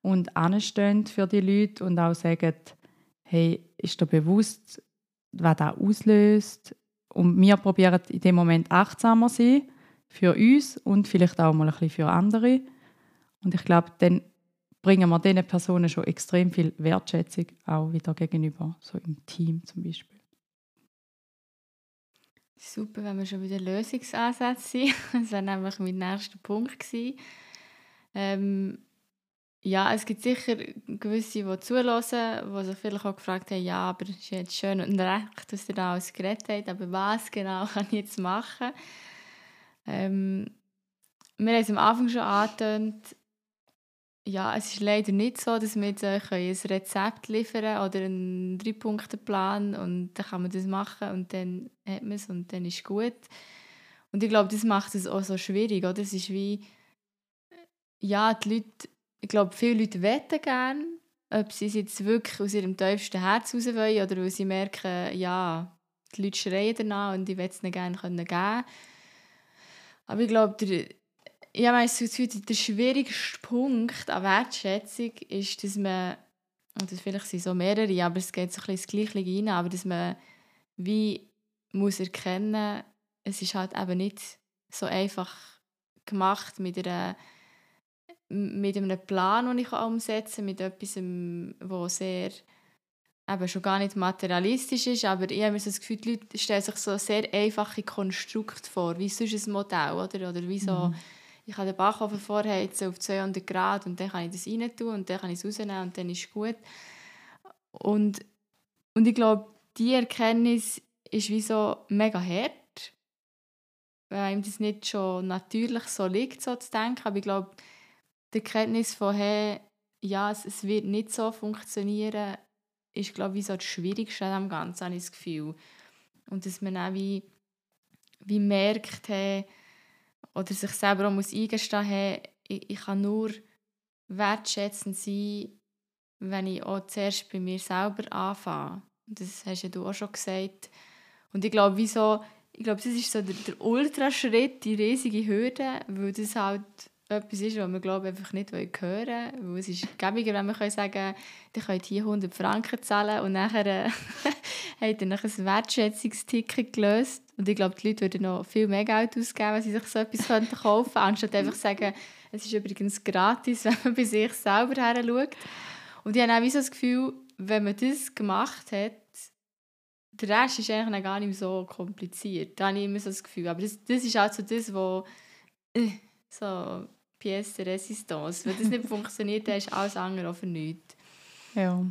Speaker 2: und anstehen für die Leute und auch sagen, hey, ist dir bewusst, was das auslöst? Und wir probieren in dem Moment achtsamer zu sein für uns und vielleicht auch mal ein bisschen für andere. Und ich glaube, dann bringen wir diesen Personen schon extrem viel Wertschätzung auch wieder gegenüber, so im Team zum Beispiel.
Speaker 1: Super, wenn wir schon wieder Lösungsansätze sind. Das war nämlich mein nächster Punkt. Ähm, ja, es gibt sicher gewisse, die zulassen, die sich vielleicht auch gefragt haben, ja, aber es ist jetzt schön und recht, dass ihr da alles geredet habt, aber was genau kann ich jetzt machen? Ähm, wir haben es am Anfang schon angetönt, ja, es ist leider nicht so, dass wir jetzt ein Rezept liefern oder einen Drei-Punkte-Plan und dann kann man das machen und dann hat man es und dann ist gut. Und ich glaube, das macht es auch so schwierig, oder? Es ist wie, ja, die Leute, ich glaube, viele Leute wetten gerne, ob sie es jetzt wirklich aus ihrem tiefsten Herz raus wollen oder weil sie merken, ja, die Leute schreien danach und ich will es ihnen gerne geben können. Aber ich glaube, der, ich habe das der schwierigste Punkt an Wertschätzung ist, dass man, und das vielleicht sind so mehrere, aber es geht so ein bisschen ins Gleiche rein, aber dass man wie muss erkennen, es ist halt eben nicht so einfach gemacht mit einer mit einem Plan, den ich umsetzen kann, mit etwas, was sehr eben schon gar nicht materialistisch ist, aber ich habe mir so das Gefühl, die Leute stellen sich so sehr einfache Konstrukte vor, wie sonst ein Modell, oder? Oder wie so, mhm. ich kann den Backofen vorheizen auf 200 Grad und dann kann ich das rein tun und dann kann ich es rausnehmen und dann ist es gut. Und, und ich glaube, diese Erkenntnis ist wie so mega hart, weil einem das nicht schon natürlich so liegt, so zu denken, aber ich glaube, die Erkenntnis von, hey, ja, es, es wird nicht so funktionieren, ist, glaube ich, so das Schwierigste am Ganzen, habe ich das Gefühl. Und dass man auch wie, wie merkt, hey, oder sich selber auch muss eingestehen hey, ich, ich kann nur wertschätzend sein, wenn ich auch zuerst bei mir selber anfange. Das hast ja du auch schon gesagt. Und ich glaube, wieso, ich glaube, das ist so der, der Ultraschritt, die riesige Hürde, weil das halt etwas ist, was wir glaube einfach nicht hören wollen. Weil es ist gäbiger, wenn wir sagen können, ihr könnt hier 100 Franken zahlen und nachher äh, habt ihr noch ein Wertschätzungsticket gelöst. Und ich glaube, die Leute würden noch viel mehr Geld ausgeben, wenn sie sich so etwas kaufen könnten, anstatt einfach zu sagen, es ist übrigens gratis, wenn man bei sich selber her schaut. Und ich habe auch so das Gefühl, wenn man das gemacht hat, der Rest ist eigentlich gar nicht so kompliziert. Da habe ich immer so das Gefühl. Aber das, das ist also das, was äh, so Pièce de Resistance. Wenn das nicht funktioniert, dann ist alles andere auch für nichts.
Speaker 2: Ja,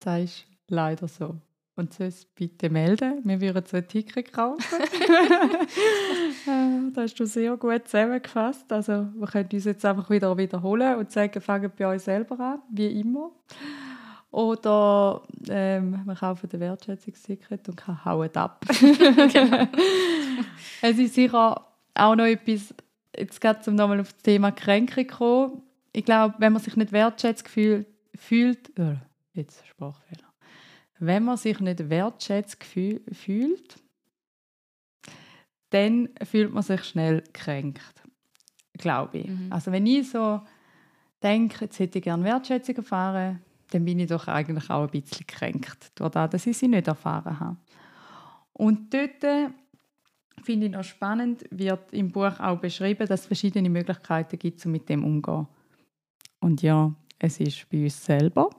Speaker 2: das ist leider so. Und sonst bitte melden. Wir würden so ein Ticket kaufen. Das hast du sehr gut zusammengefasst. Also, wir können uns jetzt einfach wieder wiederholen und sagen, fangen bei euch selber an, wie immer. Oder ähm, wir kaufen ein Wertschätzungsticket und hauen ab. genau. Es ist sicher auch noch etwas, jetzt geht um nochmal auf das Thema Kränkung kommen. Ich glaube, wenn man sich nicht wertschätzt fühlt, fühlt äh, jetzt Sprachfehler. Wenn man sich nicht wertschätzt fühlt, dann fühlt man sich schnell gekränkt, glaube ich. Mhm. Also wenn ich so denke, jetzt hätte ich gerne Wertschätzung erfahren, dann bin ich doch eigentlich auch ein bisschen gekränkt, dadurch, dass ich sie nicht erfahren habe. Und dort finde ich noch spannend, wird im Buch auch beschrieben, dass es verschiedene Möglichkeiten gibt, um mit dem umzugehen. Und ja, es ist bei uns selber.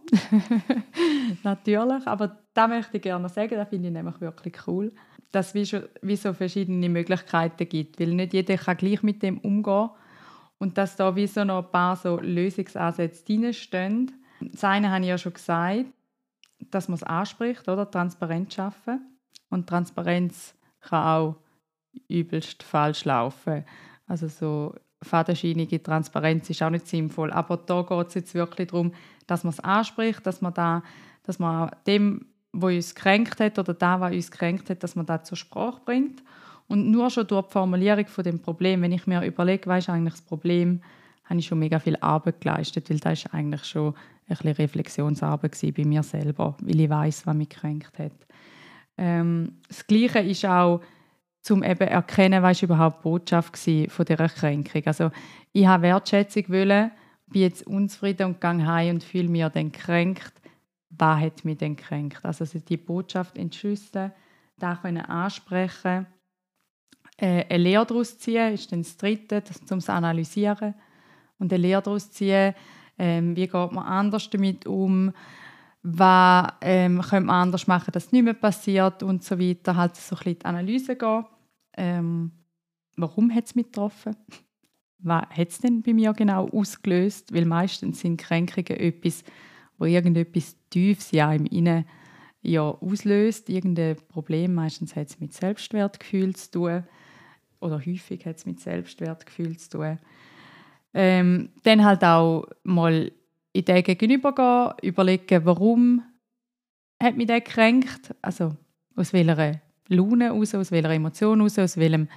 Speaker 2: Natürlich. Aber da möchte ich gerne sagen, das finde ich nämlich wirklich cool, dass es wie, so verschiedene Möglichkeiten gibt. Weil nicht jeder kann gleich mit dem umgehen und dass da wie so noch ein paar so Lösungsansätze drinstehen. Das eine habe ich ja schon gesagt, dass man es anspricht, oder? Transparenz schaffen. Und Transparenz kann auch übelst falsch laufen. Also so fadenscheinige Transparenz ist auch nicht sinnvoll. Aber da geht es jetzt wirklich darum, dass man es anspricht, dass man, da, dass man dem, wo uns kränkt hat oder da, was uns kränkt hat, dass man das zur Sprache bringt. Und nur schon durch die Formulierung von dem Problem, wenn ich mir überlege, was ist eigentlich das Problem, habe ich schon mega viel Arbeit geleistet, weil das ist eigentlich schon ein bisschen Reflexionsarbeit bei mir selber, weil ich weiß, was mich kränkt hat. Ähm, das Gleiche ist auch zum eben erkennen, was überhaupt die Botschaft von dieser Kränkung. Also ich habe Wertschätzung wollen, bin jetzt unzufrieden und gehe heim und fühle mich dann kränkt. Was hat mich denn kränkt? Also die Botschaft entschlüsseln, da können ansprechen, äh, eine Lehre daraus ziehen, ist dann das Dritte, um es analysieren und eine Lehre daraus ziehen, ähm, wie geht man anders damit um, was ähm, könnte man anders machen, dass es nicht mehr passiert und so weiter. Halt so ein bisschen die Analyse gehen. Ähm, warum hat es mich getroffen? Was hat es denn bei mir genau ausgelöst? Weil meistens sind Kränkungen etwas, wo irgendetwas Tiefes in einem innen ja, auslöst. Irgendein Problem, meistens hat es mit Selbstwertgefühl zu tun. Oder häufig hat es mit Selbstwertgefühl zu tun. Ähm, dann halt auch mal in den gegenübergehen, überlegen, warum hat mich der gekränkt, also aus welcher Laune aus, aus welcher Emotion aus, aus welchem,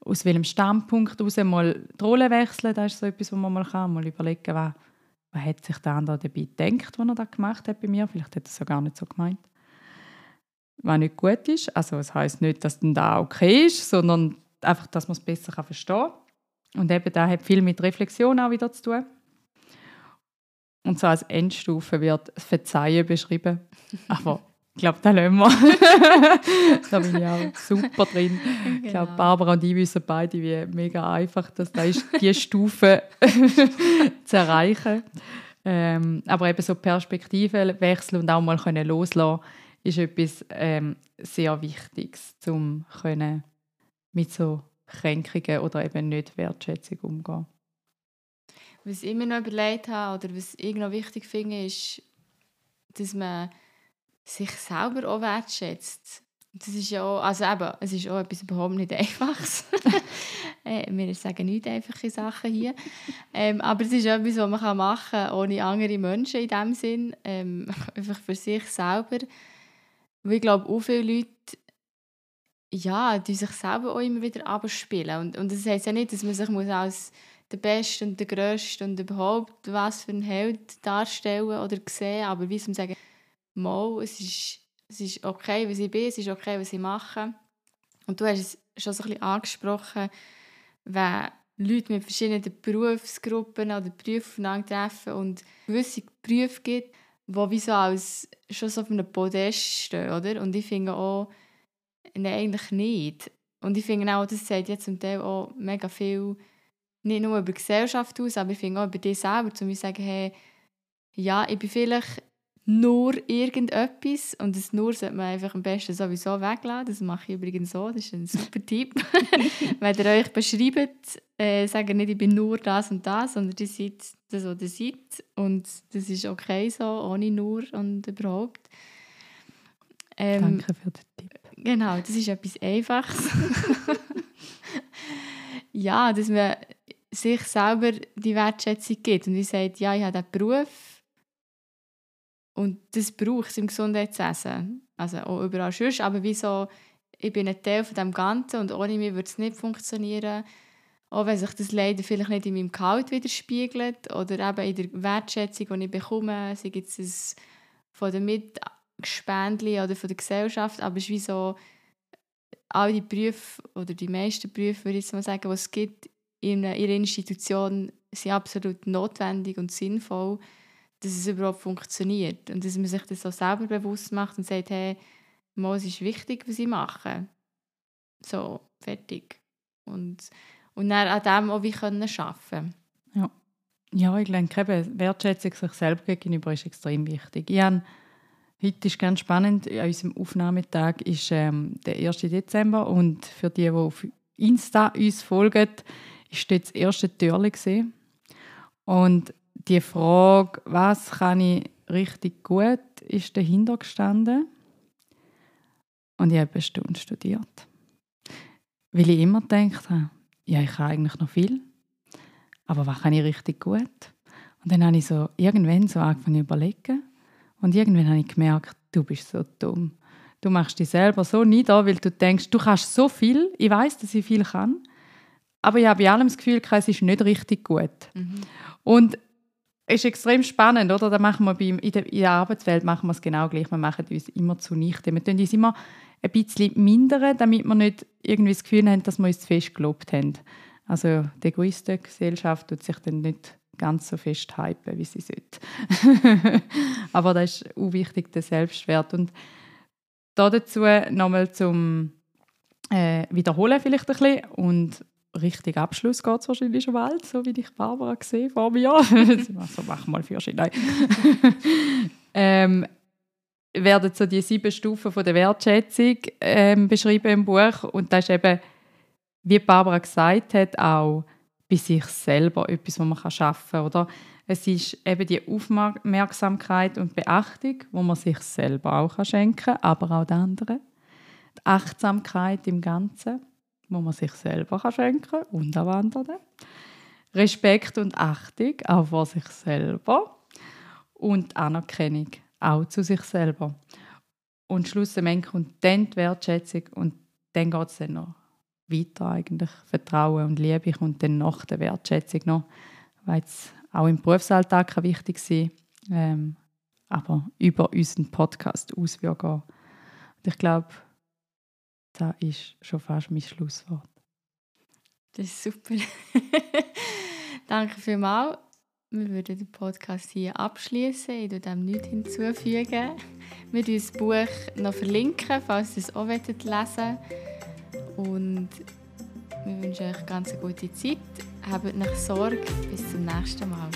Speaker 2: aus welchem Standpunkt aus, mal die Rolle wechseln, das ist so etwas, was man mal kann, mal überlegen, was, was hat sich der andere dabei gedacht, was er da gemacht hat bei mir, vielleicht hat er es ja gar nicht so gemeint. Was nicht gut ist, also das heißt nicht, dass dann da okay ist, sondern einfach, dass man es besser verstehen kann. Und eben da hat viel mit Reflexion auch wieder zu tun. Und so als Endstufe wird das Verzeihen beschrieben. Aber glaube, da lassen wir. da bin ich auch super drin. Genau. Ich glaube, Barbara und ich wissen beide, wie mega einfach das da ist, diese Stufe zu erreichen. Ähm, aber eben so Perspektiven wechseln und auch mal können loslassen ist etwas ähm, sehr Wichtiges, um mit so Kränkungen oder eben nicht Wertschätzung umgehen.
Speaker 1: Was ich immer noch überlegt habe oder was ich noch wichtig finde, ist, dass man sich selber auch wertschätzt. Das ist ja auch, also eben, es ist auch etwas überhaupt nicht Einfaches. äh, wir sagen nicht einfache Sachen hier. Ähm, aber es ist etwas, was man machen kann, ohne andere Menschen in dem Sinn. Ähm, einfach für sich selber. Weil ich glaube, auch viele Leute ja, die sich selber auch immer wieder abspielen. Und, und das heisst ja nicht, dass man sich muss als der Beste und der Größte und überhaupt was für ein Held darstellen oder sehen, aber wie zum sagen, mal, es ist, es ist okay, wie ich bin, es ist okay, was ich mache. Und du hast es schon so ein bisschen angesprochen, wenn Leute mit verschiedenen Berufsgruppen oder Berufen aufeinandertreffen und gewisse Berufe gibt, die wie so als schon so auf einem Podest stehen, oder? Und ich finde auch, Nein, eigentlich nicht. Und ich finde auch, das sagt jetzt zum Teil auch mega viel, nicht nur über die Gesellschaft aus, aber ich finde auch über dich selber, zu mir sagen, hey, ja, ich bin vielleicht nur irgendetwas und das nur sollte man einfach am besten sowieso weglassen. Das mache ich übrigens so, das ist ein super Tipp. Wenn ihr euch beschreibt, äh, sagt nicht, ich bin nur das und das, sondern ihr seid das, was ihr seid und das ist okay so, ohne nur und überhaupt.
Speaker 2: Ähm, Danke für den Tipp.
Speaker 1: Genau, das ist etwas Einfaches. ja, dass man sich selber die Wertschätzung gibt und wie sagt, ja, ich habe diesen Beruf und das braucht es im Gesundheitswesen. Also auch überall sonst, aber wieso, ich bin ein Teil von dem Ganzen und ohne mich würde es nicht funktionieren. Auch wenn sich das leider vielleicht nicht in meinem Gehalt widerspiegelt oder eben in der Wertschätzung, die ich bekomme, sei es von den Mitarbeitern Gespendli oder von der Gesellschaft, aber es ist wie so, all die Berufe oder die meisten Berufe, würde ich jetzt mal sagen, die es gibt in ihrer Institution, sind absolut notwendig und sinnvoll, dass es überhaupt funktioniert und dass man sich das auch selber bewusst macht und sagt, hey, es ist wichtig, was ich mache. So, Fertig. Und, und dann an dem auch wie können arbeiten
Speaker 2: Ja. ja, ich denke, eben, Wertschätzung sich selbst gegenüber ist extrem wichtig. Ich habe, heute ist ganz spannend, an unserem Aufnahmetag ist ähm, der 1. Dezember und für die, die auf Insta uns folgen, ist das erste Türchen Und die Frage, was kann ich richtig gut, ist dahinter gestanden. Und ich habe eine Stunde studiert. Weil ich immer gedacht habe, ja, ich kann eigentlich noch viel, aber was kann ich richtig gut? Und dann habe ich so irgendwann so angefangen zu überlegen. Und irgendwann habe ich gemerkt, du bist so dumm. Du machst dich selber so nieder, weil du denkst, du kannst so viel. Ich weiß, dass ich viel kann. Aber ich habe bei allem das Gefühl, es ist nicht richtig gut. Mhm. Und ist extrem spannend, oder? Da machen wir beim, in, der, in der Arbeitswelt machen wir es genau gleich. Wir machen uns immer zunichte. Wir tun uns immer ein bisschen mindern, damit wir nicht irgendwie das Gefühl haben, dass wir uns zu fest gelobt haben. Also die Egoistengesellschaft tut sich dann nicht ganz so fest hypen, wie sie sollte. Aber das ist auch wichtig, der Selbstwert. Und da dazu nochmal zum äh, Wiederholen vielleicht ein bisschen und richtig Abschluss geht es wahrscheinlich schon bald, so wie ich Barbara gesehen vor mir. also mach mal für Nein. ähm, werden so die sieben Stufen von der Wertschätzung ähm, beschrieben im Buch und das ist eben, wie Barbara gesagt hat, auch bei sich selber etwas, was man schaffen kann. Oder? Es ist eben die Aufmerksamkeit und Beachtung, wo man sich selber auch schenken kann, aber auch den anderen. Die Achtsamkeit im Ganzen wo man sich selber schenken kann und auch anderen. Respekt und Achtung auch vor sich selber und Anerkennung auch zu sich selber. Und schlussendlich kommt dann die Wertschätzung und dann geht es dann noch weiter eigentlich. Vertrauen und Liebe kommt dann nach der Wertschätzung noch, weil es auch im Berufsalltag wichtig sein ähm, aber über unseren Podcast auswirken. Und ich glaube, das ist schon fast mein Schlusswort.
Speaker 1: Das ist super. Danke vielmals. Wir würden den Podcast hier abschließen. Ich tue dem nichts hinzufügen. Wir verlinken das Buch noch verlinken, falls ihr es auch lesen wollt. Und wir wünschen euch ganz eine gute Zeit. Habt nicht Sorge. Bis zum nächsten Mal.